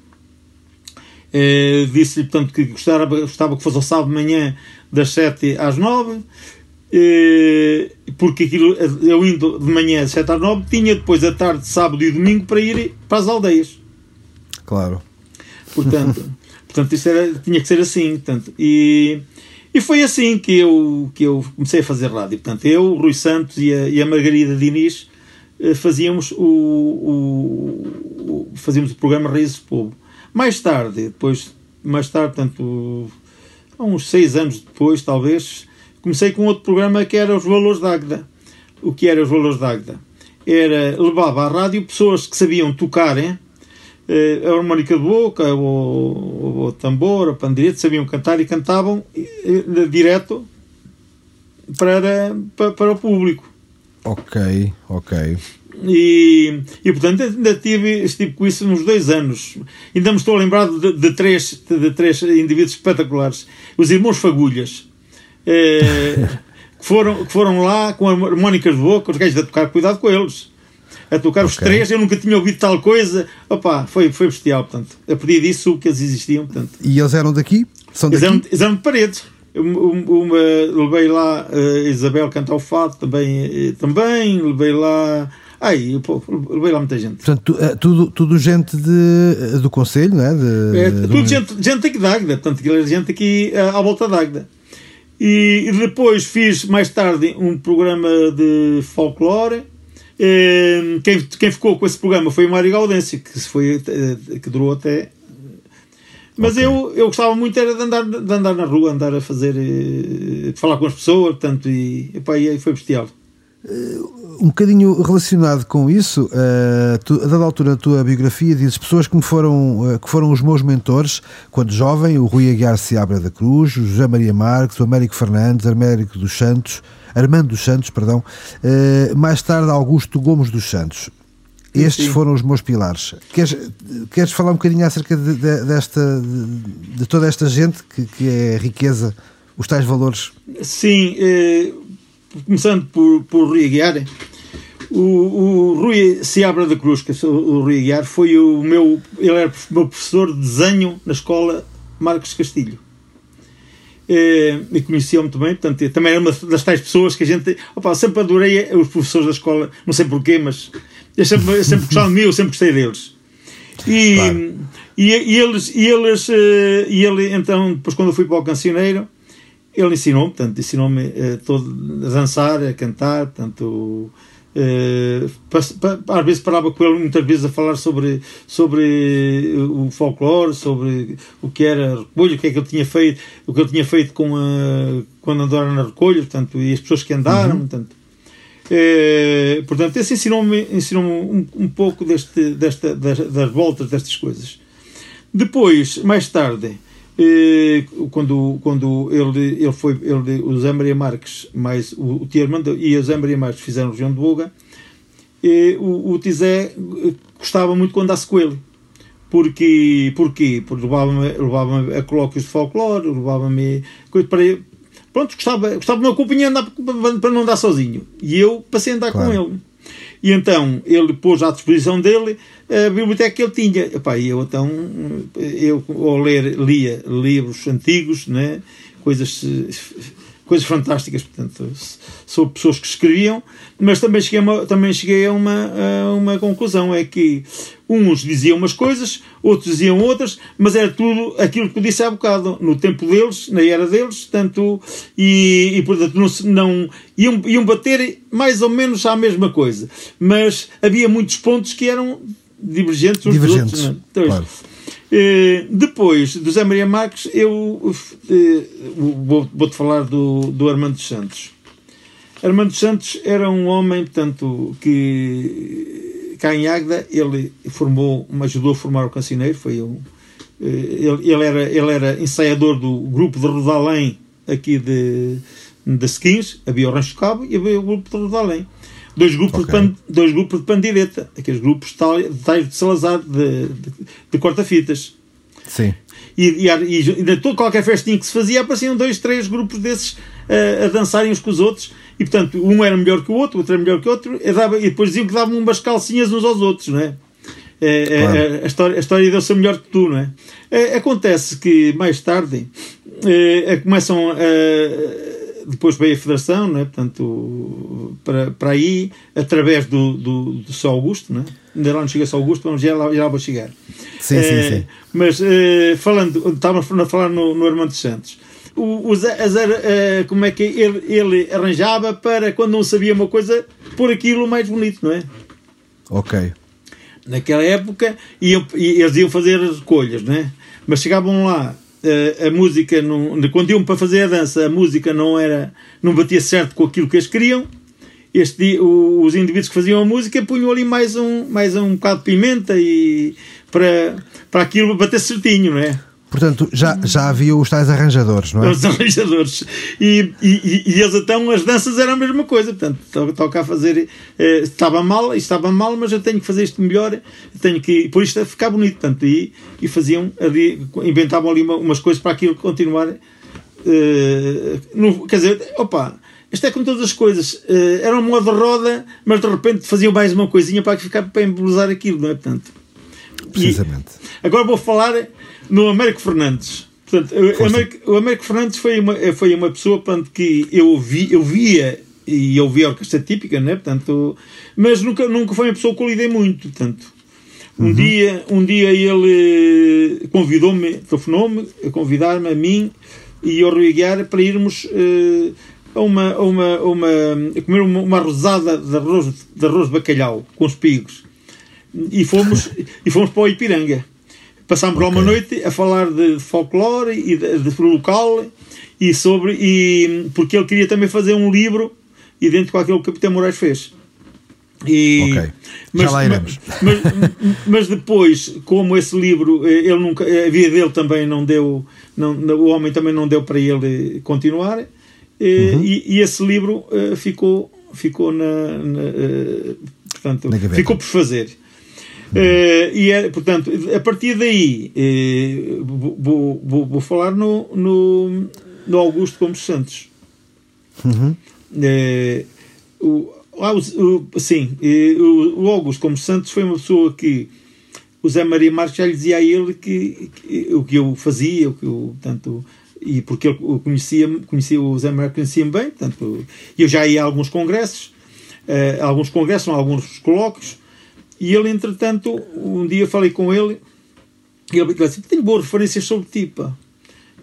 uh, disse-lhe, portanto, que gostava, gostava que fosse ao sábado de manhã das 7 às 9, eh, porque aquilo, eu indo de manhã às 7 às 9, tinha depois a tarde, sábado e domingo para ir para as aldeias. Claro. Portanto, *laughs* portanto isso era, tinha que ser assim. Portanto, e, e foi assim que eu, que eu comecei a fazer rádio. Portanto, eu, o Rui Santos e a, e a Margarida Diniz eh, fazíamos o, o, o, fazíamos o programa Raízes do Povo. Mais tarde, depois, mais tarde, tanto há uns seis anos depois, talvez, comecei com outro programa que era os Valores da Agda. O que era os Valores da Agda? Era, levava à rádio pessoas que sabiam tocar, hein? Eh, a harmónica de boca, o, o tambor, a pandeireta, sabiam cantar e cantavam direto para, para, para o público. Ok, ok. E, e portanto ainda tive, estive com isso nos dois anos. Ainda me estou a lembrar de, de três, de, três indivíduos espetaculares. Os irmãos Fagulhas, que, *laughs* foram, que foram lá com harmónicas de boca, os gajos a tocar, cuidado com eles. A tocar okay. os três, eu nunca tinha ouvido tal coisa. Opa, foi, foi bestial, portanto. A pedir disso que eles existiam, portanto. E eles eram daqui? São daqui? Eles eram, eles eram de paredes. Uma, levei lá a uh, Isabel cantar o fado, também, uh, também levei lá Aí, pô, levei lá muita gente. Portanto, tu, eh, tudo, tudo gente de, do Conselho, não é? De, é tudo de... gente, gente aqui de Águeda, portanto, aquilo gente aqui eh, à volta de Águeda. E, e depois fiz mais tarde um programa de folclore. Eh, quem, quem ficou com esse programa foi o Mário Gaudêncio, que, foi, que durou até mas okay. eu, eu gostava muito era de andar, de andar na rua, andar a fazer, falar com as pessoas, portanto, e, epá, e foi bestial um bocadinho relacionado com isso, uh, tu, a dada altura da tua biografia, dizes pessoas que, me foram, uh, que foram os meus mentores quando jovem: o Rui Aguiar Seabra da Cruz, o José Maria Marques, o Américo Fernandes, Américo dos Santos, Armando dos Santos, perdão, uh, mais tarde Augusto Gomes dos Santos. Estes Sim. foram os meus pilares. Queres, queres falar um bocadinho acerca de, de desta, de, de, toda esta gente que, que é riqueza, os tais valores? Sim, começando por, por Rui Aguiar, o, o Rui Seabra da Cruz, que é o Rui Aguiar, foi o meu, ele era o meu professor de desenho na escola Marcos Castilho. Eh, e conhecia muito bem, portanto, também era uma das tais pessoas que a gente. Opa, sempre adorei os professores da escola, não sei porquê, mas eu sempre, eu sempre gostava de mim, eu sempre gostei deles. E, claro. e, e, eles, e eles, eh, e ele, então, depois quando eu fui para o cancioneiro, ele ensinou-me, portanto, ensinou-me uh, todo, a dançar, a cantar, portanto, uh, às vezes parava com ele muitas vezes a falar sobre, sobre o folclore, sobre o que era recolha, o que é que ele tinha feito, o que ele tinha feito com a, quando andaram na recolha, portanto, e as pessoas que andaram, uhum. portanto. Uh, portanto, esse ensinou-me ensinou um, um pouco deste, desta, das, das voltas destas coisas. Depois, mais tarde, quando, quando ele, ele foi, ele, o Zé Maria Marques, mais o, o Tierman e Zé Maria Marques fizeram região de Boga, e o, o Tizé gostava muito quando andasse com ele. Porque, porquê? Porque levava-me levava a colóquios de folclore, levava-me para Pronto, gostava, gostava de uma companhia andar, para não andar sozinho. E eu passei a andar claro. com ele. E então ele pôs à disposição dele a biblioteca que ele tinha. Epá, eu então, eu ao ler, lia livros antigos, né? coisas, coisas fantásticas, portanto, sobre pessoas que escreviam, mas também cheguei a uma, também cheguei a uma, a uma conclusão, é que uns diziam umas coisas, outros diziam outras, mas era tudo aquilo que eu disse há bocado, no tempo deles, na era deles, tanto, e, e portanto não, não iam, iam bater mais ou menos à mesma coisa, mas havia muitos pontos que eram divergentes uns divergentes, dos outros. É? Então, claro. Eh, depois do Zé Maria Marques, eu eh, vou-te vou falar do, do Armando Santos. Armando Santos era um homem, portanto, que cá em Águeda ele formou, ajudou a formar o Cancineiro, foi um, eh, ele, ele, era, ele era ensaiador do grupo de Rodalém aqui de, de Skins, havia o Rancho Cabo e havia o grupo de Rodalém dois grupos, okay. de, dois grupos de pandireta, aqueles grupos tais de Salazar, de, de, de corta-fitas. Sim. E, e, e, e de toda, qualquer festinha que se fazia, apareciam dois, três grupos desses uh, a dançarem uns com os outros, e portanto, um era melhor que o outro, outro era melhor que o outro, e, dava, e depois diziam que davam umas calcinhas uns aos outros, não é? É, é, claro. é, a história, a história deu-se melhor que tu, não é? é? Acontece que mais tarde é, começam a depois veio a Federação, né? portanto, para, para aí, através do, do, do São Augusto, né? ainda lá não chega São Augusto, vamos já lá, já lá vou chegar. Sim, é, sim, eh, sim. Mas, é, falando, estávamos a falar no, no Armando Santos, o, o Zé, é, como é que ele, ele arranjava para, quando não sabia uma coisa, pôr aquilo mais bonito, não é? Ok. naquela época, iam, eles iam fazer as recolhas, né? mas chegavam lá, a, eh, a música, não, quando iam para fazer a dança, a música não era não batia certo com aquilo que eles queriam. Este, os indivíduos que faziam a música punham ali mais um, mais um bocado de pimenta e para, para aquilo bater certinho, não é? Portanto, já, já havia os tais arranjadores, não é? Os *laughs* arranjadores. E, e, e eles então, as danças eram a mesma coisa. Portanto, toca a fazer. Eh, estava mal, estava mal, mas eu tenho que fazer isto melhor. Tenho que. Por isto ficar bonito. Portanto, e, e faziam ali, inventavam ali umas coisas para aquilo continuar. Eh, no, quer dizer, opa. Isto é como todas as coisas. Uh, era um modo de roda, mas de repente faziam mais uma coisinha para ficar para embelezar aquilo, não é? Portanto, Precisamente. E, agora vou falar no Américo Fernandes. Portanto, o Américo, o Américo, Fernandes foi uma, foi uma pessoa portanto, que eu, vi, eu via e eu via a orquestra típica, né? portanto, mas nunca, nunca foi uma pessoa que eu lidei muito. Portanto, um, uhum. dia, um dia ele convidou-me, telefonou-me, a convidar-me a mim e ao Rui Guiar para irmos uh, a uma, a uma, a uma, a comer uma, uma rosada de arroz, de arroz de bacalhau com os pigos. E fomos, *laughs* e fomos para o Ipiranga. Passámos okay. lá uma noite a falar de folclore e de, de local e sobre e porque ele queria também fazer um livro idêntico àquele que o Capitão Moraes fez. E, ok, mas, já lá iremos. Mas, mas, mas, depois, como esse livro, eh, ele nunca, a vida dele também não deu, não, o homem também não deu para ele continuar, eh, uhum. e, e, esse livro eh, ficou, ficou na, na portanto, na ficou por fazer. Uh, e é, portanto, a partir daí uh, vou, vou, vou, falar no, no, no Augusto Gomes Santos. Uhum. Uh, o, o, sim, o, o Augusto Gomes Santos foi uma pessoa que o Zé Maria Marques já lhe dizia a ele que, que o que eu fazia, o que eu, portanto, e porque ele conhecia, conhecia o Zé Maria conhecia bem, portanto, eu já ia a alguns congressos, alguns congressos, alguns colóquios, e ele, entretanto, um dia falei com ele e ele disse: Tenho boas referências sobre ti, pá.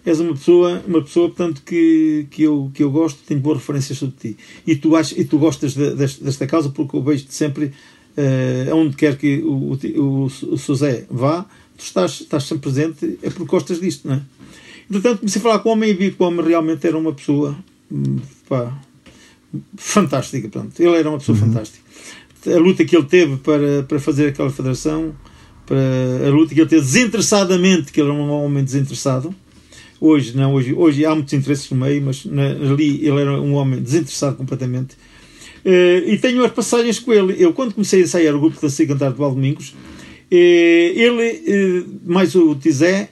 És uma pessoa, uma pessoa portanto, que, que, eu, que eu gosto, tenho boas referências sobre ti. E tu, achas, e tu gostas de, desta, desta causa porque eu vejo-te sempre, uh, aonde quer que o, o, o, José vá, tu estás, estás sempre presente, é porque gostas disto, não é? Entretanto, comecei a falar com o homem e vi que o homem realmente era uma pessoa hum, pá, fantástica. Portanto. Ele era uma pessoa uhum. fantástica a luta que ele teve para, para fazer aquela federação, para a luta que ele teve desinteressadamente, que ele era um homem desinteressado. Hoje não, hoje, hoje há muitos interesses no meio, mas na, ali ele era um homem desinteressado completamente. Uh, e tenho as passagens com ele. Eu, quando comecei a ensaiar o grupo da Sei Cantar de Valdomingos, uh, ele, uh, mais o Tizé,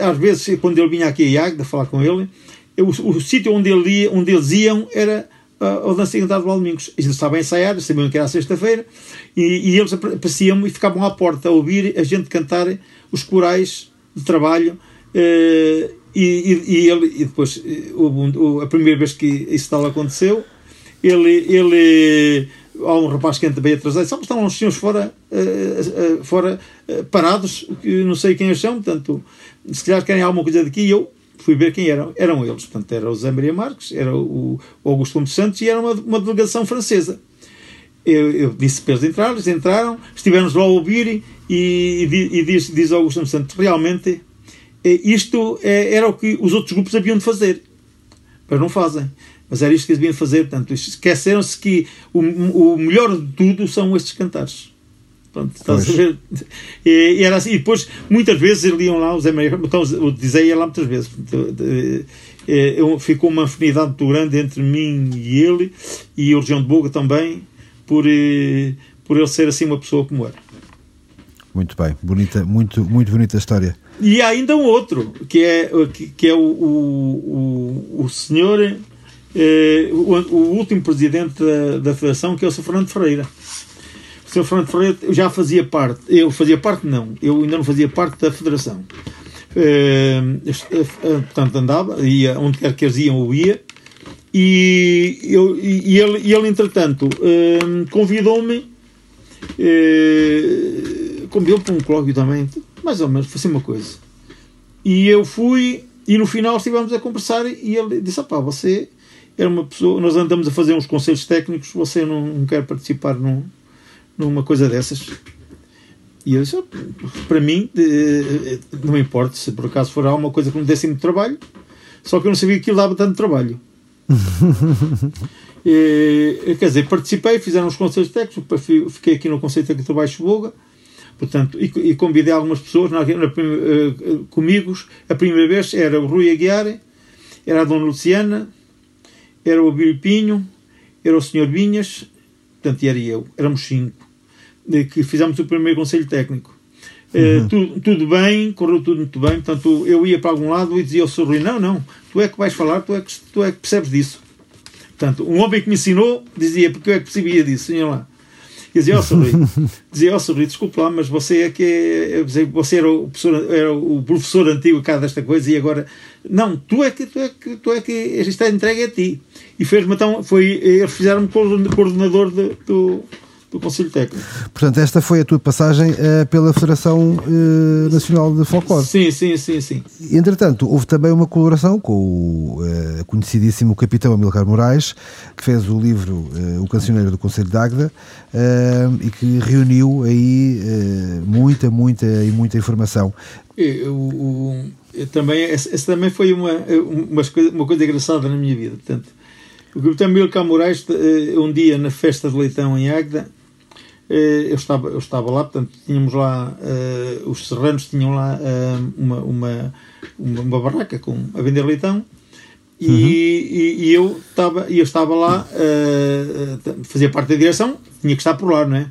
às vezes, quando ele vinha aqui a Águeda falar com ele, o, o sítio onde, ele onde eles iam era ao Dança Cantar de Domingos. Eles estavam a ensaiar, sabiam que era sexta-feira, e, e, eles apareciam e ficavam à porta a ouvir a gente cantar os corais de trabalho. Uh, e, e, e, ele, e depois, uh, a primeira vez que isso tal aconteceu, ele, ele há um rapaz que entra bem atrasado, só estão uns senhores fora, uh, uh, fora uh, parados, que não sei quem eles são, portanto, se calhar querem alguma coisa daqui, eu fui ver quem eram. Eram eles. Portanto, era o Zé Maria Marques, era o Augusto Gomes Santos e era uma, uma delegação francesa. Eu, eu, disse para eles entrar, eles entraram, estivemos lá a ouvir e, e, e diz, diz Augusto Gomes Santos, realmente é, isto é, era o que os outros grupos haviam de fazer. Mas não fazem. Mas era isto que eles deviam fazer. Portanto, esqueceram-se que o, o melhor de tudo são estes cantares. Pronto, estás a ver? E, e, era assim. E depois, muitas vezes, eles iam lá, o Zé Maria, então, o Dizei ia lá muitas vezes. ficou uma afinidade muito grande entre mim e ele, e o Região de Boga também, por, eh, por ele ser assim uma pessoa como era. Muito bem, bonita, muito, muito bonita a história. E há ainda um outro, que é, que, que é o, o, o, o senhor, eh, o, o, último presidente da, da Federação, que é o Sr. Fernando Ferreira. Sr. Fernando Ferreira já fazia parte, eu fazia parte não, eu ainda não fazia parte da federação. Uh, portanto, andava, ia onde quer que eles iam, eu ia. E, eu, e ele, e ele, entretanto, uh, convidou-me, convidou-me para um colóquio também, mais ou menos, fazer uma coisa. E eu fui, e no final estivemos a conversar, e ele disse: pá, você era uma pessoa, nós andamos a fazer uns conselhos técnicos, você não, não quer participar num numa coisa dessas? E eu disse, oh, para mim, não me importa se por acaso for alguma coisa que me desse muito trabalho, só que eu não sabia que aquilo dava tanto trabalho. *laughs* e, quer dizer, participei, fizeram os conselhos técnicos, fiquei aqui no Conselho Técnico de Baixo Boga, portanto, e, e, convidei algumas pessoas na, na, uh, comigo. A primeira vez era o Rui Aguiar, era a Dona Luciana, era o Abílio Pinho, era o Sr. Vinhas, portanto, era eu. Éramos cinco, que fizemos o primeiro Conselho Técnico. Eh, uhum. Uh, tudo, tudo, bem, correu tudo muito bem. Portanto, eu ia para algum lado e dizia ao Sr. Rui: Não, não, tu é que vais falar, tu é que, tu é que percebes disso. Portanto, um homem que me ensinou dizia: Porque eu é que percebia disso, senhor lá. E dizia ao Rui: *laughs* dizia ao Rui, desculpe lá, mas você é que é, você era o, professor, era o professor antigo cá desta coisa e agora. Não, tu é que, tu é que, tu é que isto é entregue a ti. E fez-me então, foi, eles fizeram-me coordenador de, do do Conselho Técnico. Portanto, esta foi a tua passagem uh, pela Federação uh, Nacional de Folclore. Sim, sim, sim, sim. Entretanto, houve também uma colaboração com o uh, conhecidíssimo capitão Amilcar Moraes, que fez o livro O Cancioneiro do Conselho de Águeda e que reuniu aí muita, muita e muita informação. Eu, eu, também, essa, também foi uma, uma, coisa, uma coisa engraçada na minha vida. Portanto, o capitão Amilcar Moraes, um dia na festa de leitão em Águeda, eu estava, eu estava lá, portanto, tínhamos lá, uh, os serranos tinham lá uh, uma, uma, uma, uma, barraca com, a vender leitão e, uhum. e, e, eu, estava, eu estava lá, uh, fazia parte da direção, tinha que estar por lá, não é?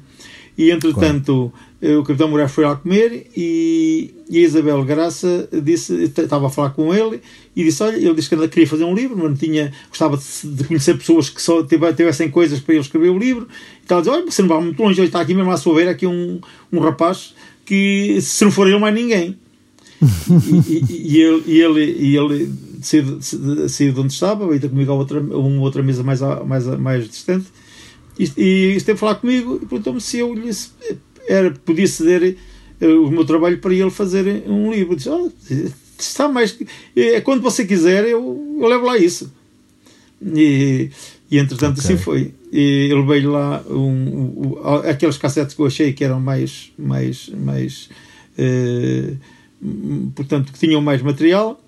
E entretanto, claro. O capitão Moraes foi lá comer e, e a Isabel Graça disse, estava a falar com ele e disse: Olha, ele disse que queria fazer um livro, mas não tinha, gostava de, conhecer pessoas que só tivessem coisas para ele escrever o livro. E tal, disse: Olha, você não vai muito longe, está aqui mesmo à sua beira, aqui um, um rapaz que, se não for ele, mais ninguém. e, e, e, ele, e ele, e ele saiu de onde estava, veio ter comigo a outra, uma outra mesa mais, mais, mais distante e, e esteve a falar comigo e perguntou-me se eu lhe era, podia ceder eh, o meu trabalho para ele fazer um livro. Disse, oh, está mais. É, quando você quiser, eu, eu levo lá isso. E, e entretanto, okay. assim foi. E ele veio lá um, um, aqueles cassetes que eu achei que eram mais. mais, mais eh, portanto, que tinham mais material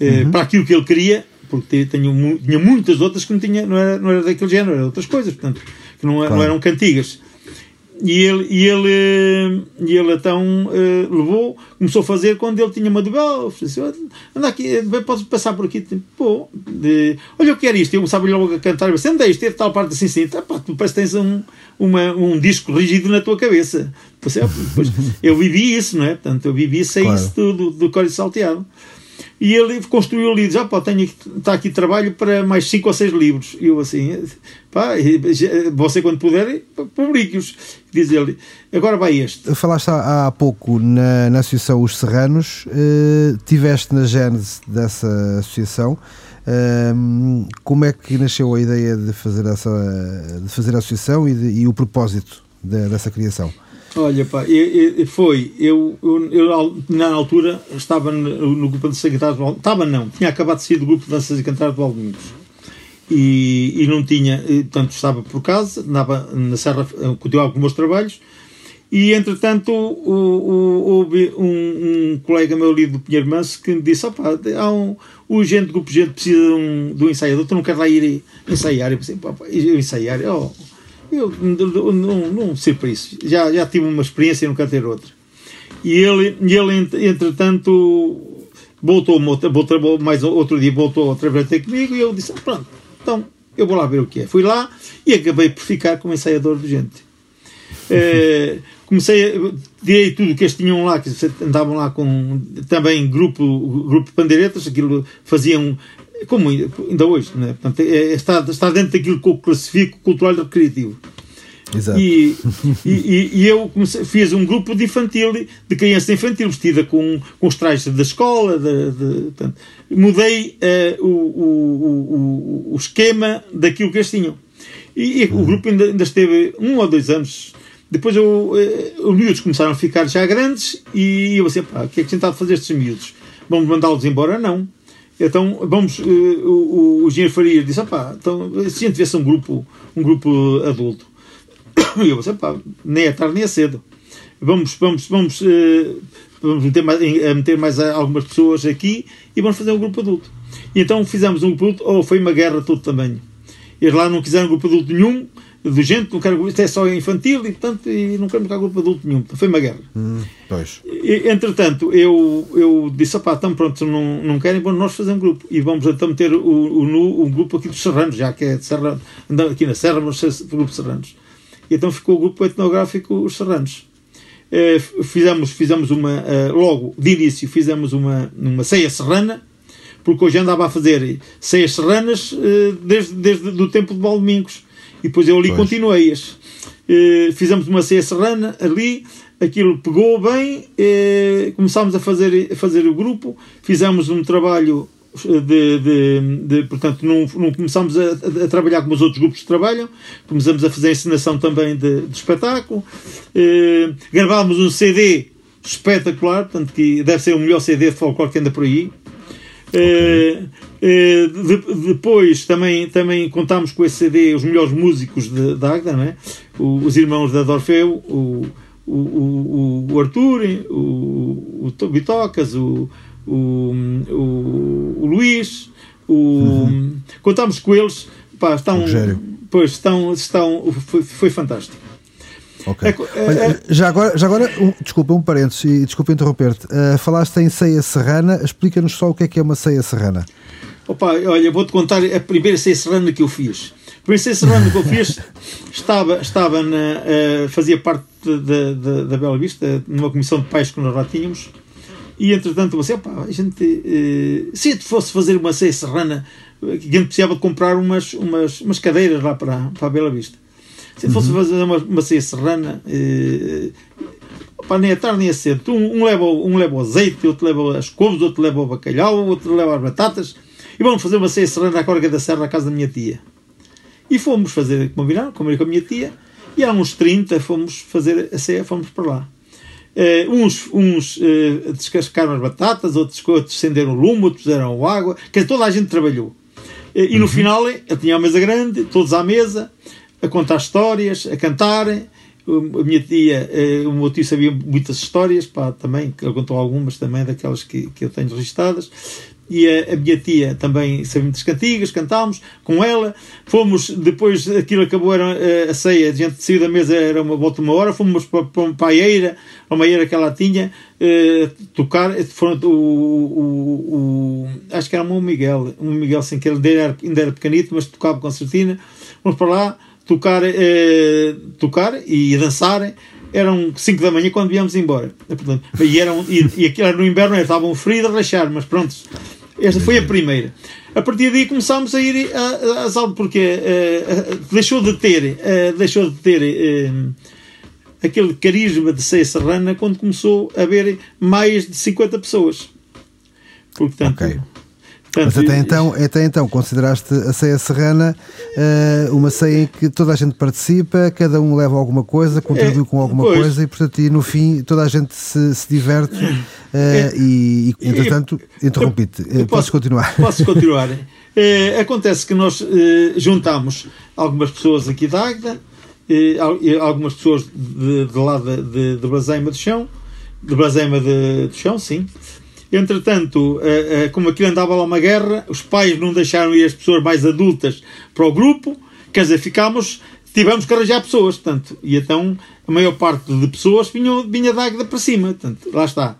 eh, uhum. para aquilo que ele queria porque tenho, tinha muitas outras que não, tinha, não, era, não era daquele género, eram outras coisas, portanto, que não, claro. não eram cantigas. E ele, e ele, e ele então uh, levou, começou a fazer quando ele tinha uma debel, disse, anda aqui, podes passar por aqui, tipo, pô, de, olha eu quero isto, eu sabia logo a cantar, você anda isto, tal parte assim, assim, tá, pá, tu parece que tens um, uma, um disco rígido na tua cabeça. Depois, depois, eu vivi isso, não é? Portanto, eu vivi sei claro. isso do, do, do código salteado. E ele construiu ali, diz, ah, pá, tenho, está aqui trabalho para mais 5 ou 6 livros. E eu assim, pá, você quando puder, publique-os. Diz ele, agora vai este. Falaste há, há pouco na, na Associação Os Serranos, uh, tiveste na gênese dessa associação. Uh, como é que nasceu a ideia de fazer, essa, de fazer a associação e, de, e o propósito de, dessa criação? Olha, pá, foi, eu, eu, eu, na altura estava no, no grupo de danças e cantares do estava não, tinha acabado de sair do grupo de danças e cantares do Aldomingos e, e não tinha, portanto estava por casa, andava na Serra, continuava com meus trabalhos e entretanto houve um, um, colega meu ali do Pinheiro Manso que me disse, opá, há um, o gente, grupo gente precisa de um, de um ensaiador, tu não queres lá ir ensaiar? Eu pensei, eu ensaiar, oh, eu não, não, não sei para isso. Já, já tive uma experiência e não quero ter outra. E ele, ele entretanto, voltou, voltou mais outro dia, voltou outra vez ter comigo e eu disse: ah, Pronto, então eu vou lá ver o que é. Fui lá e acabei por ficar como ensaiador de gente. É, comecei a tirei tudo que eles tinham lá, que andavam lá com também grupo, grupo de pandeiretas, aquilo faziam como ainda hoje, né? Portanto, é, é, está, está dentro daquilo que eu classifico cultural e recreativo. Exato. E, e, e, eu comecei, fiz um grupo de infantil, de criança infantil, vestida com, com os trajes da escola. De, de, portanto, mudei uh, o, o, o, o, esquema daquilo que eles tinham. E, e uhum. o grupo ainda, ainda, esteve um ou dois anos. Depois eu, uh, os miúdos começaram a ficar já grandes e eu assim, pá, o que é que a gente está a fazer estes miúdos? Vamos mandá-los embora? Não. Então, vamos, uh, o, o engenheiro Faria disse, pá, então, se a gente tivesse um grupo, um grupo adulto, eu pensei, pá, nem é tarde nem é cedo. Vamos, vamos, vamos, uh, vamos meter mais, meter mais algumas pessoas aqui e vamos fazer um grupo adulto. E então fizemos um grupo adulto, ou oh, foi uma guerra todo tamanho. Eles lá não quiseram grupo adulto nenhum, de gente, não quero, isto é só infantil e, portanto, e não quero cá grupo adulto nenhum. Foi uma guerra. Hum, pois. E, entretanto, eu, eu disse, opá, então pronto, não, não querem, bom, nós fazemos grupo. E vamos então meter o, o, o, grupo aqui dos Serranos, já que é de Serrano, aqui na Serra, mas o grupo Serranos. E então ficou o grupo etnográfico Os Serranos. Eh, fizemos, fizemos uma, eh, logo de início, fizemos uma, uma ceia serrana, porque hoje andava a fazer ceias serranas eh, desde, desde do tempo de Valdomingos e depois eu ali continuei-as. Fizemos uma ceia serrana ali, aquilo pegou bem, começámos a fazer, a fazer o grupo, fizemos um trabalho de, de, de, portanto, não, não começámos a, a, trabalhar como os outros grupos trabalham, começamos a fazer a encenação também de, de espetáculo, uh, gravámos um CD espetacular, portanto, que deve ser o melhor CD de folclore que anda por aí. Okay. Uh, eh, de, depois também, também contámos com esse CD os melhores músicos da Agda, não é? os irmãos da Dorfeu, o, o, o, o Arthur, o, o Bitocas, o, o, o, o Luís, o, uhum. contámos com eles, pá, estão, pois, estão, estão, foi, foi fantástico. Ok. É, é, já agora, já agora um, desculpa, um parênteses e desculpa interromper-te. Uh, falaste em ceia serrana, explica-nos só o que é que é uma ceia serrana. Opa, olha, vou-te contar a primeira ceia serrana que eu fiz. A primeira ceia serrana que eu fiz *laughs* estava, estava na, uh, fazia parte da, da, da Bela Vista, numa comissão de pais que nós lá tínhamos. E entretanto, você, opa, a gente, uh, se fosse fazer uma ceia serrana, a gente precisava de comprar umas, umas, umas cadeiras lá para, para a Bela Vista. Se fosse uhum. fazer uma, uma ceia serrana, uh, opa, nem é tarde nem é cedo. Um, um, leva, um leva o azeite, outro leva as couves, outro leva o bacalhau, outro leva as batatas e vamos fazer uma ceia serrana à Corga da Serra, à casa da minha tia. E fomos fazer, combinar, comer com a minha tia, e há uns 30 fomos fazer a ceia, fomos para lá. Uh, uns uns uh, descascaram as batatas, outros, outros acenderam o lume, outros puseram água, quer dizer, toda a gente trabalhou. Uh, e no uhum. final eu tinha a mesa grande, todos à mesa, a contar histórias, a cantarem. A minha tia, o meu tio sabia muitas histórias, pá, também, ele contou algumas também daquelas que, que eu tenho registadas e a, a, minha tia também sabia muitas cantigas, cantámos com ela. Fomos, depois aquilo acabou, era a ceia, a gente saiu da mesa, era uma volta uma hora, fomos para, para a eira, uma eira que ela tinha, uh, tocar. Foram, o, o, o, acho que era um Miguel, um Miguel sem que ele ainda era, ainda era pequenito, mas tocava com certina. Fomos para lá tocar, tocar e dançar eram 5 da manhã quando viemos embora. E, eram, e, e aquilo era no inverno, estavam frios a rachar, mas pronto, esta foi a primeira. A partir daí começámos a ir às aulas, porque uh, deixou de ter, uh, deixou de ter uh, aquele carisma de ser serrana quando começou a haver mais de 50 pessoas. Portanto, okay. Mas até então, até então consideraste a ceia serrana uh, uma ceia em que toda a gente participa, cada um leva alguma coisa, contribui é, com alguma pois. coisa e, portanto, e no fim toda a gente se, se diverte uh, é, e, e, entretanto, interrompi-te. Eh, posso continuar? Posso *laughs* continuar. acontece que nós juntamos algumas pessoas aqui da Águeda, algumas pessoas de, de lá de, de, de do Chão, de Blaseima de, de Chão, sim, Entretanto, eh, eh, como aquilo andava lá uma guerra, os pais não deixaram ir as pessoas mais adultas para o grupo, quer dizer, ficámos, tivemos que arranjar pessoas, portanto, e então a maior parte de pessoas vinha, vinha da águeda para cima, portanto, lá está.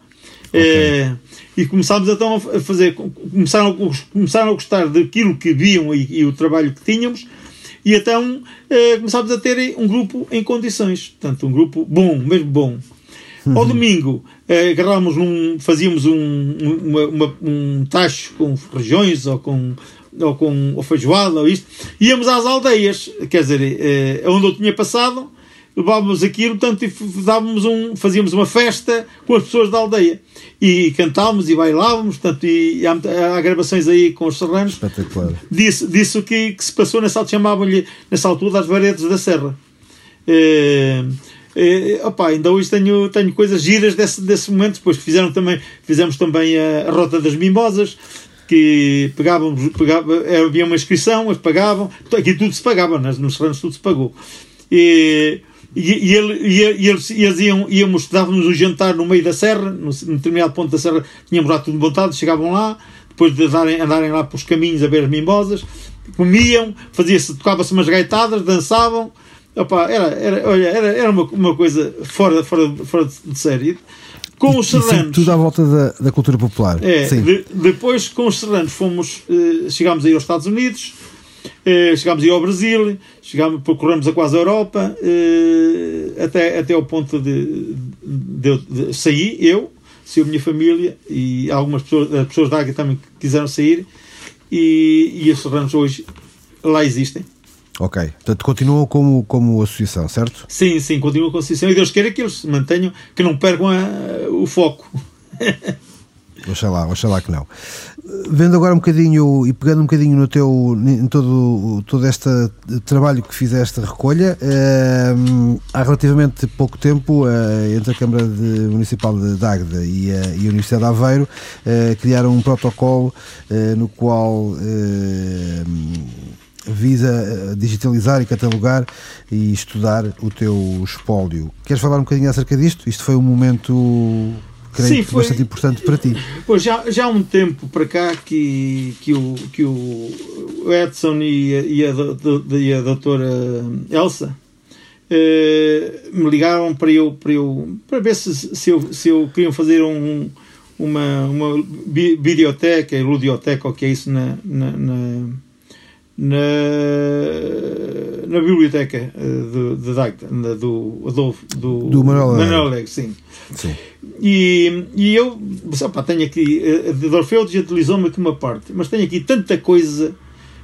Okay. É, e começámos então a fazer, começaram, a, começaram a gostar daquilo que viam e, e o trabalho que tínhamos, e então começámos a ter um grupo em condições, portanto, um grupo bom, mesmo bom. Ao domingo, eh, agarrávamos num, fazíamos um, uma, uma, um tacho com regiões ou com ou com ou feijoada ou isto, íamos às aldeias, quer dizer, eh, onde eu tinha passado, levávamos aquilo, portanto, dávamos um, fazíamos uma festa com as pessoas da aldeia. E cantávamos e bailávamos, portanto, e há, há gravações aí com os serranos. Espetacular. Disso, disso que, que se passou nessa altura, chamavam-lhe nessa altura das varedes da serra. Eh, eh, opa, ainda hoje tenho, tenho coisas giras desse, desse momento. Depois fizeram também, fizemos também a, Rota das Mimosas, que pegávamos, pegava, havia uma inscrição, eles pagavam, aqui tudo se pagava, nos, nos terrenos tudo se pagou. E, e, e, ele, e, e eles, e eles iam, íamos, dávamos um jantar no meio da serra, no determinado ponto da serra, tínhamos lá tudo montado, chegavam lá, depois de darem, andarem lá pelos caminhos a ver as mimosas, comiam, fazia-se, tocava-se umas gaitadas, dançavam, Opa, era, era, olha, era, era uma, uma coisa fora, fora, fora de série. Com os serranos. Tudo à volta da, da cultura popular. É, de, depois, com os serranos, fomos, eh, chegámos aí aos Estados Unidos, eh, chegámos aí ao Brasil, chegámos, percorremos a quase a Europa, eh, até, até ao ponto de, de, de, sair, eu, saiu a minha família e algumas pessoas, as pessoas da Águia também quiseram sair, e, e os serranos hoje lá existem. Ok. Portanto, continuam como, como associação, certo? Sim, sim, continuam como associação. E Deus queira que eles se mantenham, que não percam a, o foco. *laughs* Oxalá, oxalá que não. Vendo agora um bocadinho e pegando um bocadinho no teu, em todo, todo este trabalho que fizeste recolha, eh, há relativamente pouco tempo, eh, entre a Câmara de, Municipal de Dagda e a, e a Universidade de Aveiro, eh, criaram um protocolo eh, no qual eh, visa eh, digitalizar e catalogar e estudar o teu espólio. Queres falar um bocadinho acerca disto? Isto foi um momento creio Sim, foi, bastante importante para ti. Pois já, já há um tempo para cá que, que, o, que o Edson e a, e a, e a doutora Elsa eh, me ligaram para eu, para eu para ver se, se, eu, se eu queriam fazer um, uma, uma biblioteca, ludioteca, ou que é isso na, na, na na, na biblioteca de, de Dagda, do Adolfo, do, do Manuel Alegre, sim. sim. E, e eu, opa, tenho aqui, de Orfeu digitalizou-me aqui uma parte, mas tenho aqui tanta coisa,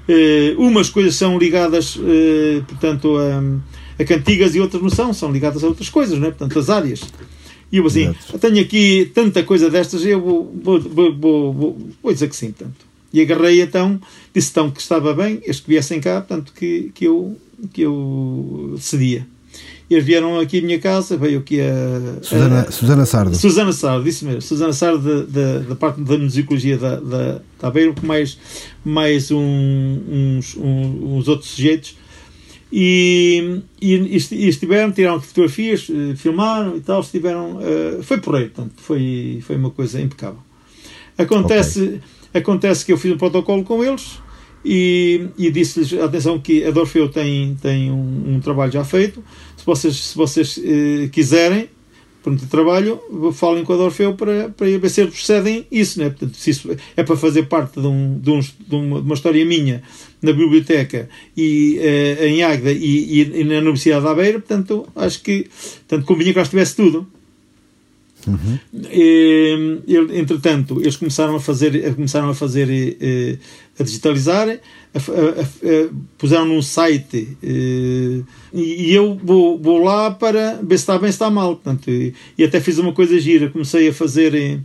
eh, umas coisas são ligadas, eh, portanto, a, a cantigas e outras não são, são ligadas a outras coisas, né? portanto, as áreas. E eu assim, eu tenho aqui tanta coisa destas, eu vou, vou, vou, vou, vou dizer que sim, tanto. E agarrei então, disse então que estava bem, eles que viessem cá, portanto, que, que, eu, que eu cedia. Eles vieram aqui à minha casa, veio aqui a. Susana, a, Susana Sardo. Susana Sardo, disse mesmo. Susana Sardo, da, da parte da musicologia da, da, da Aveiro, com mais, mais um, uns, um, uns outros sujeitos. E, e, e, estiveram, tiraram fotografias, eh, filmaram e tal, estiveram. Uh, foi porreiro, portanto, foi, foi uma coisa impecável. Acontece. Okay Acontece que eu fiz um protocolo com eles e, e disse-lhes, atenção, que a Dorfeu tem, tem um, um, trabalho já feito. Se vocês, se vocês eh, quiserem, pronto, trabalho, falem com a Dorfeu para, para ver se eles procedem isso, né? Portanto, se isso é para fazer parte de, um, de, uns, de, uma, história minha na biblioteca e eh, em Águeda e, e, e, na Universidade da Aveira, portanto, acho que portanto, convinha que lá estivesse tudo. Uhum. E, entretanto, eles começaram a fazer, começaram a fazer, eh, a digitalizar, a, a, a, puseram num site e, eu vou, vou lá para ver se está bem, se está mal. Portanto, e, e até fiz uma coisa gira, comecei a fazer,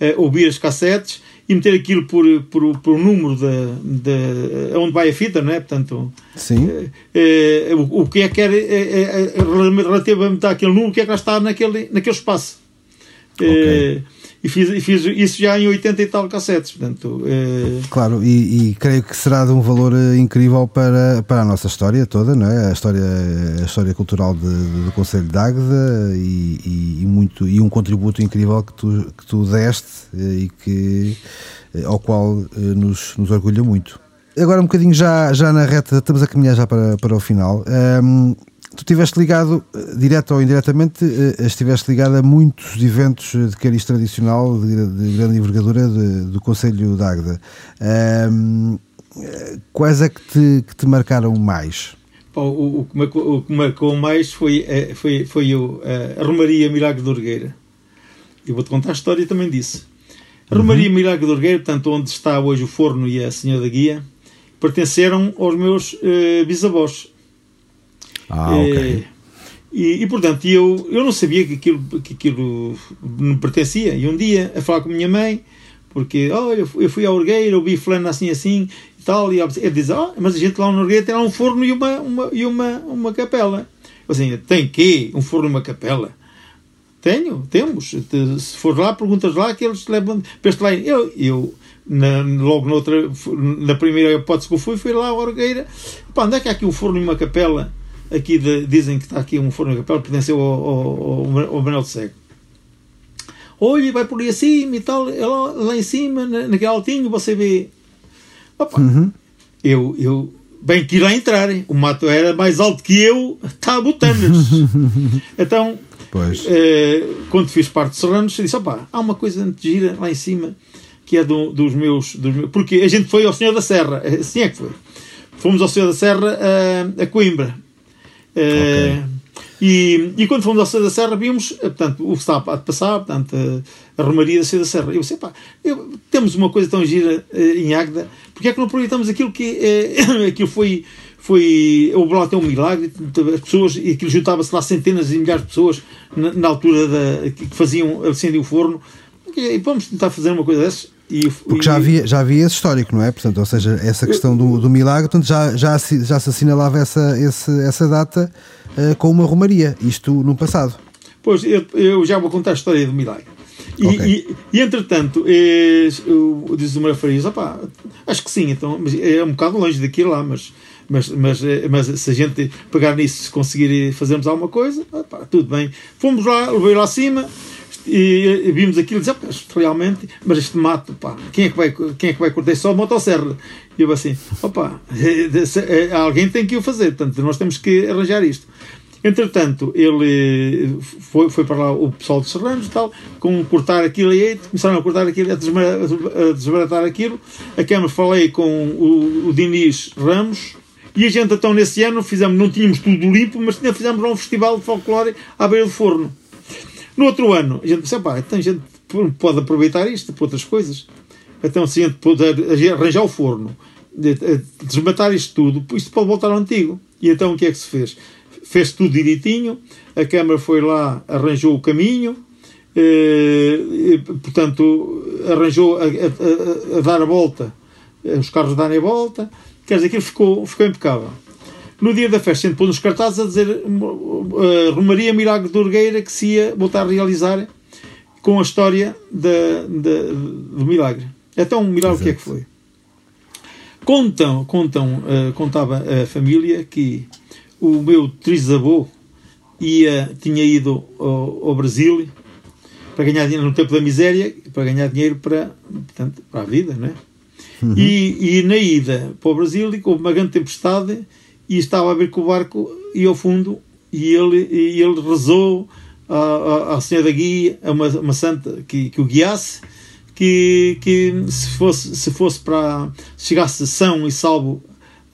a ouvir as cassetes e meter aquilo por, por, por número de, de onde vai a fita, não é? Portanto, Sim. É, é, o, o que é que era é, é, relativamente àquele número, o que é que lá está naquele, naquele espaço. Okay. Uh, e, fiz, e fiz isso já em 80 e tal cassetes. Portanto, uh... Claro, e, e, creio que será de um valor eh, incrível para, para a nossa história toda, não é? A história, a história cultural de, do Conselho de Águeda e, e, muito, e um contributo incrível que tu, que tu deste e que, ao qual nos, nos orgulha muito. Agora um bocadinho já, já na reta, estamos a caminhar já para, para o final. Um, tu estiveste ligado, eh, direto ou indiretamente, eh, estiveste ligado a muitos eventos de cariz tradicional de, de grande envergadura de, do Conselho de Águeda. Um, quais é que te, que te marcaram mais? o, o, que marcou, o, que marcou, mais foi, eh, foi, foi o, a Romaria Milagre de Orgueira. Eu vou-te contar a história também disso. A Romaria uhum. Milagre de Orgueira, portanto, onde está hoje o forno e a Senhora da Guia, pertenceram aos meus bisavós. Ah, ok. É, e, e, portanto, eu, eu não sabia que aquilo, que aquilo me pertencia. E um dia, a falar com a minha mãe, porque, olha, eu fui à Orgueira, ouvi fulano assim, assim, e tal, e ele diz, oh, mas a gente lá na Orgueira tem lá um forno e uma, uma, e uma, uma capela. Eu assim, tem quê? Um forno e uma capela? Tenho, temos. Se for lá, perguntas lá que eles levam para lá. Eu, eu na, logo noutra, na primeira hipótese que eu fui, fui lá à Orgueira. Pá, onde é que há aqui um forno e uma capela? Aqui de, dizem que está aqui um forno de capela, pertenceu ao, ao, ao Manuel de Cego. Olha, vai por aí acima e tal, é lá, lá em cima, naquele altinho, você vê. Opa, uhum. eu, eu bem que ir lá entrar, o mato era mais alto que eu, está a botanas. *laughs* então, eh, quando fiz parte de Serranos, disse: opa, há uma coisa de gira lá em cima que é do, dos, meus, dos meus. Porque a gente foi ao Senhor da Serra, assim é que foi. Fomos ao Senhor da Serra a, a Coimbra. Eh, okay. E, e quando fomos ao Senhor da Serra, vimos eh, portanto, o que estava a passar, portanto, a, a Romaria da Senhor da Serra. Eu disse, pá, eu, temos uma coisa tão gira em Águeda, porque é que não aproveitamos aquilo que *coughs* aquilo foi foi houve lá até um milagre as pessoas e aquilo juntava-se lá centenas e milhares de pessoas na, na altura da, que faziam acender o forno e vamos tentar fazer uma coisa dessas e, Porque já havia, já havia esse histórico, não é? Portanto, ou seja, essa questão do, do milagre, portanto, já, já, se, já se assinalava essa, esse, essa data uh, com uma romaria, isto no passado. Pois, eu, eu, já vou contar a história do milagre. E, okay. e, e, entretanto, eh, diz o Maria Farias, opá, acho que sim, então, mas é um bocado longe daqui lá, mas, mas, mas, eh, mas se a gente pegar nisso, se conseguir fazermos alguma coisa, opá, tudo bem. Fomos lá, levei lá acima, e, e vimos aquilo e dizemos, realmente, mas este mato, pá, quem é que vai, quem é que vai cortar só a motosserra? E eu assim, opa, alguém tem que o fazer, portanto, nós temos que arranjar isto. Entretanto, ele foi, foi para lá o pessoal de Serranos e tal, com cortar aquilo e começaram a cortar aquilo, a desbaratar aquilo. A Câmara falei com o, o Diniz Ramos, e a gente então nesse ano fizemos, não tínhamos tudo limpo, mas ainda fizemos um festival de folclore à beira do forno. No outro ano, a gente pensa, pá, então a gente pode aproveitar isto para outras coisas. Então, se a gente puder arranjar o forno, desmatar isto tudo, isto pode voltar ao antigo. E então o que é que se fez? Fez tudo direitinho, a Câmara foi lá, arranjou o caminho, eh, portanto, arranjou a, a, a, dar a volta, os carros darem a volta, quer dizer, aquilo ficou, ficou impecável. No dia da festa, a gente pôs nos cartazes a dizer uh, Romaria Milagre de Orgueira que se ia voltar a realizar com a história da, da, do milagre. Então, um milagre, Exato. o que é que foi? Contam, contam, uh, contava a família que o meu trisavô ia, tinha ido ao, ao, Brasil para ganhar dinheiro no tempo da miséria, para ganhar dinheiro para, portanto, para a vida, não é? Uhum. E, e na ida para o Brasil houve uma grande tempestade e estava a ver que o barco ia ao fundo e ele, e ele rezou à, à, Senhora da Guia, a uma, uma santa que, que o guiasse, que, que se fosse, se fosse para se chegasse são e salvo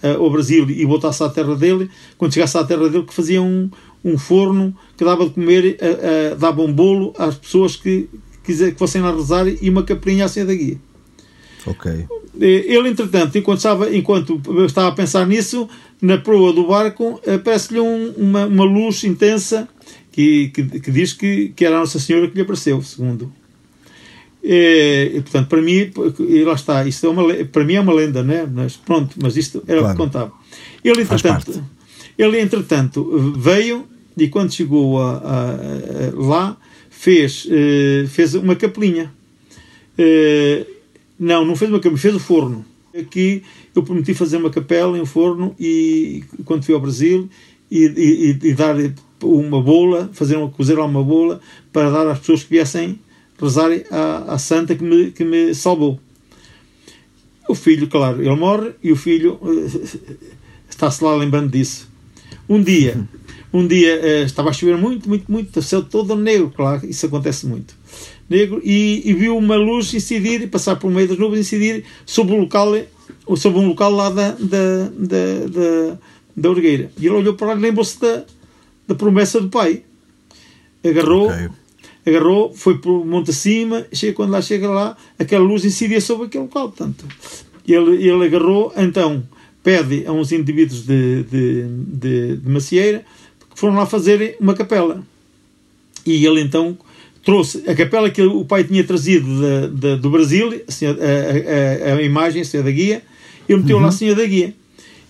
uh, ao Brasil e voltasse à terra dele, quando chegasse à terra dele, que fazia um, um forno que dava de comer, uh, uh, dava um bolo às pessoas que, quiser, que fossem lá rezar e uma capelinha à Senhora da Guia. Ok. Ele, entretanto, enquanto estava, enquanto estava a pensar nisso, na proa do barco aparece-lhe um, uma, uma luz intensa que, que, que, diz que, que era a Nossa Senhora que lhe apareceu, segundo. E, e, portanto, para mim, e lá está, isto é uma, para mim é uma lenda, né? mas pronto, mas isto era claro. o que contava. Ele, entretanto, ele, entretanto, veio e quando chegou a, a, a lá, fez, uh, fez uma capelinha. Não, não fez uma capelinha, fez o forno. Aqui eu prometi fazer uma capela em um forno e quando fui ao Brasil e, e, e dar uma bola, fazer uma, cozer lá uma bola para dar às pessoas que viessem rezar à, à santa que me, que me salvou. O filho, claro, ele morre e o filho eh, está-se lá lembrando disso. Um dia, um dia eh, estava a chover muito, muito, muito, o céu todo negro, claro, isso acontece muito. Negro, e, e viu uma luz incidir, passar por meio das nuvens, incidir sobre o local sobre um local lá da, da, da, da, da Orgueira. E ele olhou para lá e lembrou-se da, da promessa do pai. Agarrou, okay. agarrou, foi para o monte acima, chega, quando lá chega lá, aquela luz incidia sobre aquele local. Portanto, ele, ele agarrou, então pede a uns indivíduos de, de, de, de macieira que foram lá fazerem uma capela. E ele então trouxe a capela que o pai tinha trazido de, de, do Brasil, a, a, a, a imagem assim, da guia, ele meteu uhum. lá a senha da guia.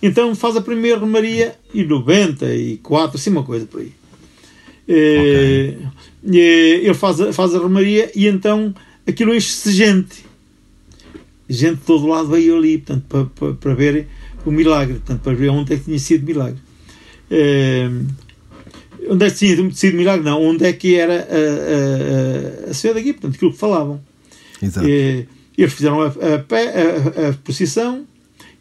Então faz a primeira romaria em 94, assim uma coisa por aí. Okay. É, ele faz a, faz a romaria e então aquilo enche-se gente. Gente de todo lado veio ali, portanto, para, para, para ver o milagre, portanto, para ver onde é que tinha sido milagre. eh, onde é que tinha sido milagre? Não, onde é que era a, a, a senhora daqui, portanto, aquilo que falavam. Exato. Eh, eles fizeram a, a, a, procissão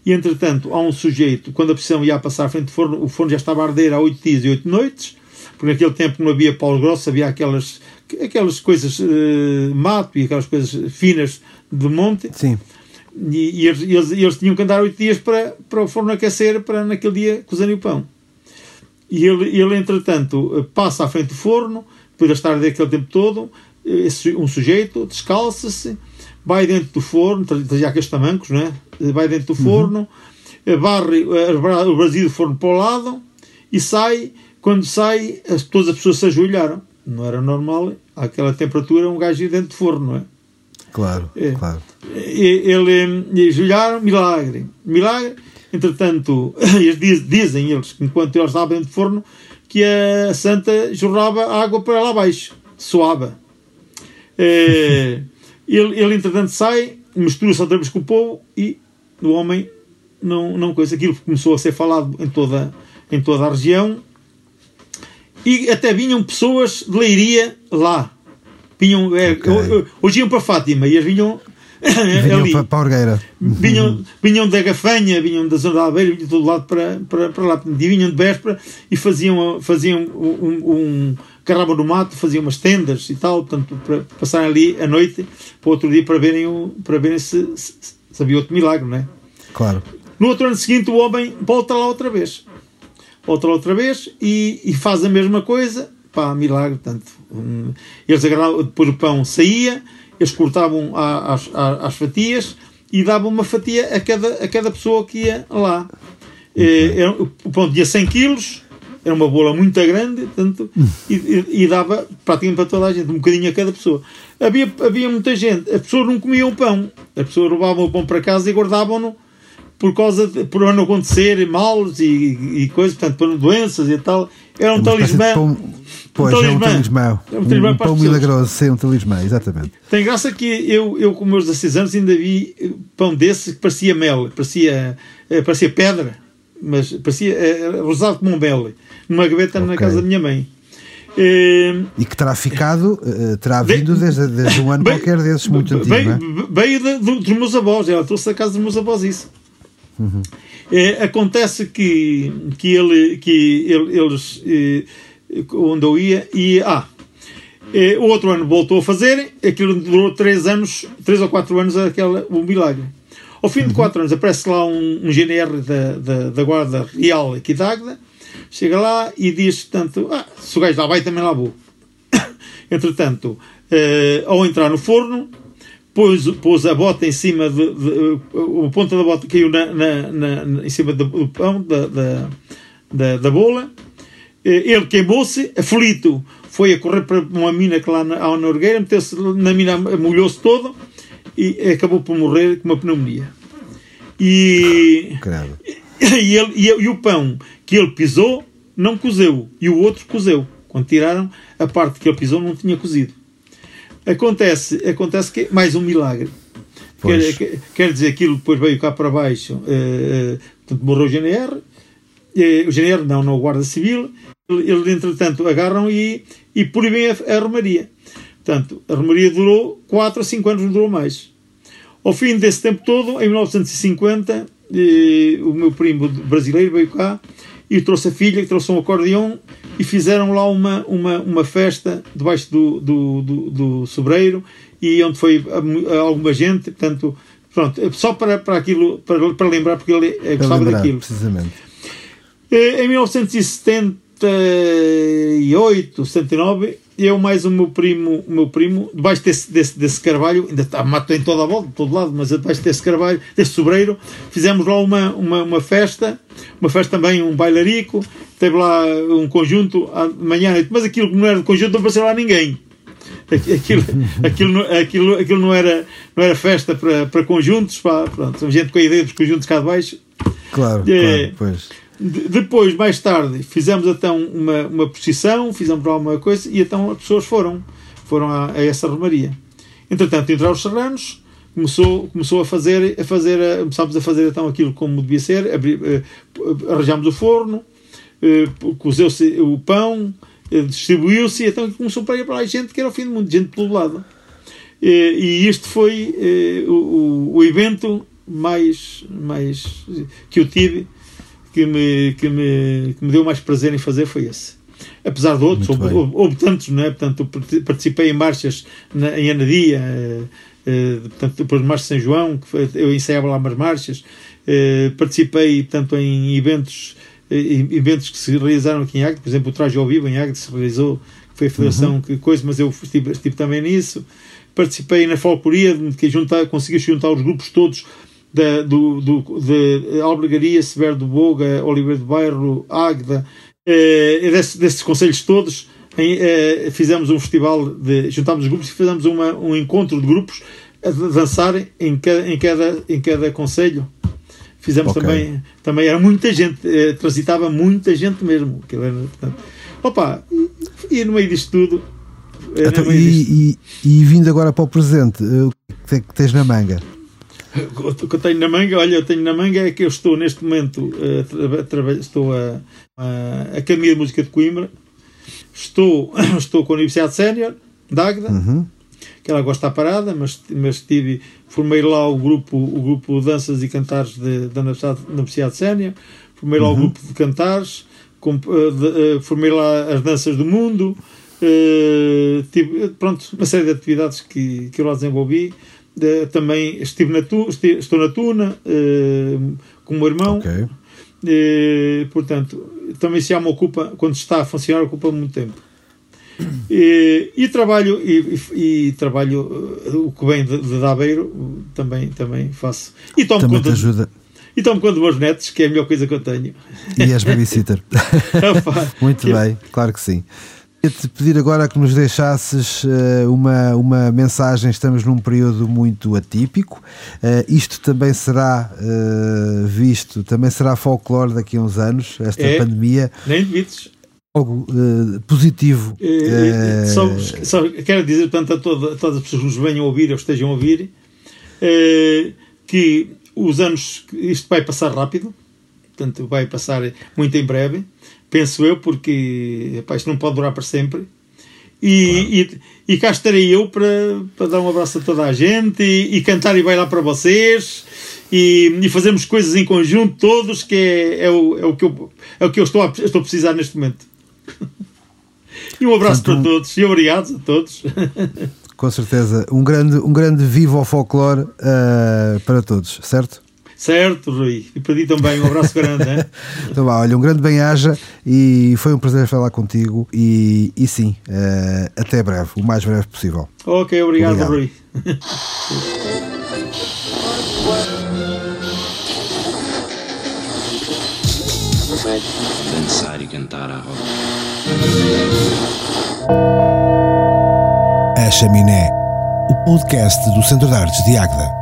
e, entretanto, há um sujeito, quando a procissão ia passar à frente do forno, o forno já estava a arder há oito dias e oito noites, porque naquele tempo não havia Paulo Grosso, havia aquelas, aquelas coisas uh, mato e aquelas coisas finas de monte. Sim. E, e eles, eles, eles, tinham que andar oito dias para, para o forno aquecer para naquele dia cozerem o pão. E ele, ele, entretanto, passa à frente do forno, depois de estar daquele tempo todo, um sujeito descalça-se, vai dentro do forno, trazia aqueles tamancos, não é? vai dentro do forno, uhum. barre o brasil do forno para o lado e sai. Quando sai, todas as pessoas se ajoelharam. Não era normal, àquela temperatura, um gajo ir dentro do forno, não é? Claro, é. claro. Ele, ele ajoelharam, milagre. Milagre. Entretanto, *coughs* eles dizem eles que enquanto eles estavam dentro do forno, que a santa jorrava água para lá abaixo, suava. É, *laughs* ele, ele, entretanto, sai, mistura-se outra vez com o povo e o homem não, não coisa. Aquilo começou a ser falado em toda, em toda a região e até vinham pessoas de Leiria lá. Vinham, é, okay. hoje iam para Fátima e eles vinham vinham ali. para a Orgueira. Vinham, vinham da Gafanha, vinham da zona da Albeira, vinham de todo lado para, para, para lá. E vinham de véspera e faziam, faziam um, um carravam no mato, faziam umas tendas e tal, portanto, para passarem ali a noite para outro dia para verem, o, para verem se, se, se havia outro milagre, não é? Claro. No outro ano seguinte, o homem volta lá outra vez. Volta lá outra vez e, e faz a mesma coisa. Pá, milagre, portanto. Um, eles agarravam, depois o pão saía, eles cortavam às, às, fatias e davam uma fatia a cada, a cada pessoa que ia lá. Okay. Eh, o pão tinha 100 quilos, era uma bola muito grande portanto, e, e, e, dava praticamente para toda a gente, um bocadinho a cada pessoa. Havia, havia muita gente, as pessoas não comiam pão, as pessoas roubavam o pão para casa e guardavam-no por causa de, por não acontecer males e, e coisas, portanto, por doenças e tal. Era um talismã. Pão, pois, um talismã. é um talismã. É um, talismã um, um pão milagroso, ser um talismã, exatamente. Tem graça que eu, eu com meus 16 anos, ainda vi pão desse que parecia mel, parecia, eh, parecia pedra, mas parecia é, rosado como um mel, numa gaveta okay. na casa da minha mãe. E, que terá ficado, terá vindo desde, desde um ano bem, qualquer desses muito antigo. Veio, é? veio dos meus avós, ela trouxe da casa dos meus avós isso. Uhum. É, acontece que, que, ele, que ele, eles, onde eu ia, e ah, é, o outro ano voltou a fazer, aquilo durou três anos, três ou quatro anos, aquela, o milagre. Ao fim de uhum. quatro anos aparece lá um, um GNR da, da, da Guarda Real aqui de Águeda, chega lá e diz, tanto, ah, se o gajo lá vai, também lá vou. *coughs* Entretanto, eh, ao entrar no forno, pôs, pôs a bota em cima de, de, a ponta da bota caiu na, na, na em cima do, pão da, da, da, da bola. Eh, ele queimou-se aflito. Foi a correr para uma mina que lá na, na Orgueira meteu-se na mina molhou-se todo e acabou por morrer com uma pneumonia. E, *coughs* e, ele, e, e o pão que ele pisou não cozeu. E o outro cozeu. Quando tiraram a parte que ele pisou não tinha cozido Acontece, acontece que mais um milagre. Quer, quer, dizer, aquilo depois veio cá para baixo, uh, portanto, morreu o GNR, uh, o GNR não, não o Guarda Civil, eles entretanto agarram e, e proíbem a, a Romaria. Portanto, a Romaria durou 4 a 5 anos, não durou mais. Ao fim desse tempo todo, em 1950, eh, o meu primo brasileiro veio cá e trouxe a filha, que trouxe um acordeão e fizeram lá uma, uma, uma festa debaixo do, do, do, do sobreiro e onde foi alguma gente, portanto, pronto, é só para, para aquilo, para, para lembrar, porque ele é, é gostava lembrar, daquilo. Precisamente. Eh, em 1970 78, 79, eu mais o meu primo, o meu primo debaixo desse, desse, desse carvalho, ainda está mato em toda a volta, de todo lado, mas debaixo desse carvalho, desse sobreiro, fizemos lá uma, uma, uma festa, uma festa também, um bailarico, teve lá um conjunto à manhã mas aquilo que não era de conjunto não apareceu lá ninguém. Aquilo, *laughs* aquilo, aquilo, aquilo não, era, não era festa para, para conjuntos, para, pronto, gente com a ideia dos conjuntos cá de baixo. Claro, é, claro pois depois, mais tarde, fizemos então uma, uma procissão, fizemos lá uma coisa e então as pessoas foram, foram a, a essa romaria. Entretanto, entraram os serranos, começou, começou a fazer, a fazer, a, começámos a fazer então aquilo como devia ser, abri, uh, arranjámos o forno, cozeu-se o pão, distribuiu-se, e então começou para ir para lá gente que era o fim do mundo, gente pelo lado. E este foi o, o evento mais, mais que eu tive, que me, que, me, que me deu mais prazer em fazer foi esse. Apesar de outros, houve, houve, houve, tantos, não é? Portanto, participei em marchas na, em Anadia, eh, eh, portanto, depois de Marcha de São João, que foi, eu ensaiava lá umas marchas, eh, participei tanto em eventos, eventos que se realizaram aqui em Águeda, por exemplo, o Traje ao Vivo em Águeda se realizou, que foi a federação uhum. que coisa, mas eu estive, estive também nisso. Participei na folcloria, que juntar, consegui juntar os grupos todos da, do, do, de Albergaria, Severo do Boga, Oliveira do Bairro, Águeda, eh, desses, desses conselhos todos, em, eh, fizemos um festival, de, juntámos os grupos e fizemos uma, um encontro de grupos a dançar em cada, em cada, em cada conselho. Fizemos okay. também, também, era muita gente, eh, transitava muita gente mesmo. Que era, portanto, opa, e, e no meio disto tudo. Eh, então, e, disto... e, e, vindo agora para o presente, eh, o que é que tens na manga? O que eu tenho na manga, olha, eu tenho na manga é que eu estou neste momento a, a, estou a, a, Academia de Música de Coimbra, estou, *coughs* estou com a Universidade Sénior de Águeda, uhum. que ela gosta de estar parada, mas, mas tive, formei lá o grupo, o grupo Danças e Cantares de, da Universidade, Universidade Sénior, formei lá uhum. o grupo de cantares, com, de, uh, formei lá as danças do mundo, uh, tive, pronto, uma série de atividades que, que eu lá desenvolvi também estive na tu, estive, estou na Tuna uh, com o meu irmão. Okay. Uh, portanto, também se há uma ocupa, quando está a funcionar, ocupa muito tempo. E, e trabalho e, e, trabalho eh, o que vem de, de Dabeiro também também faço e tomo também conta ajuda e tomo conta dos meus netos que é a melhor coisa que eu tenho e és babysitter *laughs* muito bem claro que sim te pedir agora que nos deixasses uh, uma, uma mensagem. Estamos num período muito atípico. Uh, isto também será uh, visto, também será folclore daqui a uns anos, esta é, pandemia. Nem devidos. Algo positivo. Só, só, quero dizer, portanto, a, toda, a todas as pessoas que nos venham a ouvir ou estejam a ouvir, que os anos, isto vai passar rápido, portanto, vai passar muito em breve penso eu, porque epá, isto não pode durar para sempre. E, claro. e, e, cá estarei eu para, para dar um abraço a toda a gente e, e cantar e bailar para vocês e, e fazermos coisas em conjunto todos que é, é, o, é, o, que eu, é o que eu estou a, estou a precisar neste momento. *laughs* e um abraço Portanto, para todos e obrigado a todos. *laughs* Com certeza, um grande, um grande vivo ao folclore uh, para todos, certo? Certo, Rui. E para ti também, um abraço grande. Né? *laughs* então vá, olha, um grande bem-aja e foi um prazer falar contigo. E, e sim, uh, até breve, o mais breve possível. Ok, obrigado, obrigado. Rui. Dançar e cantar a roda. A Chaminé, o podcast do Centro de Artes de Águeda.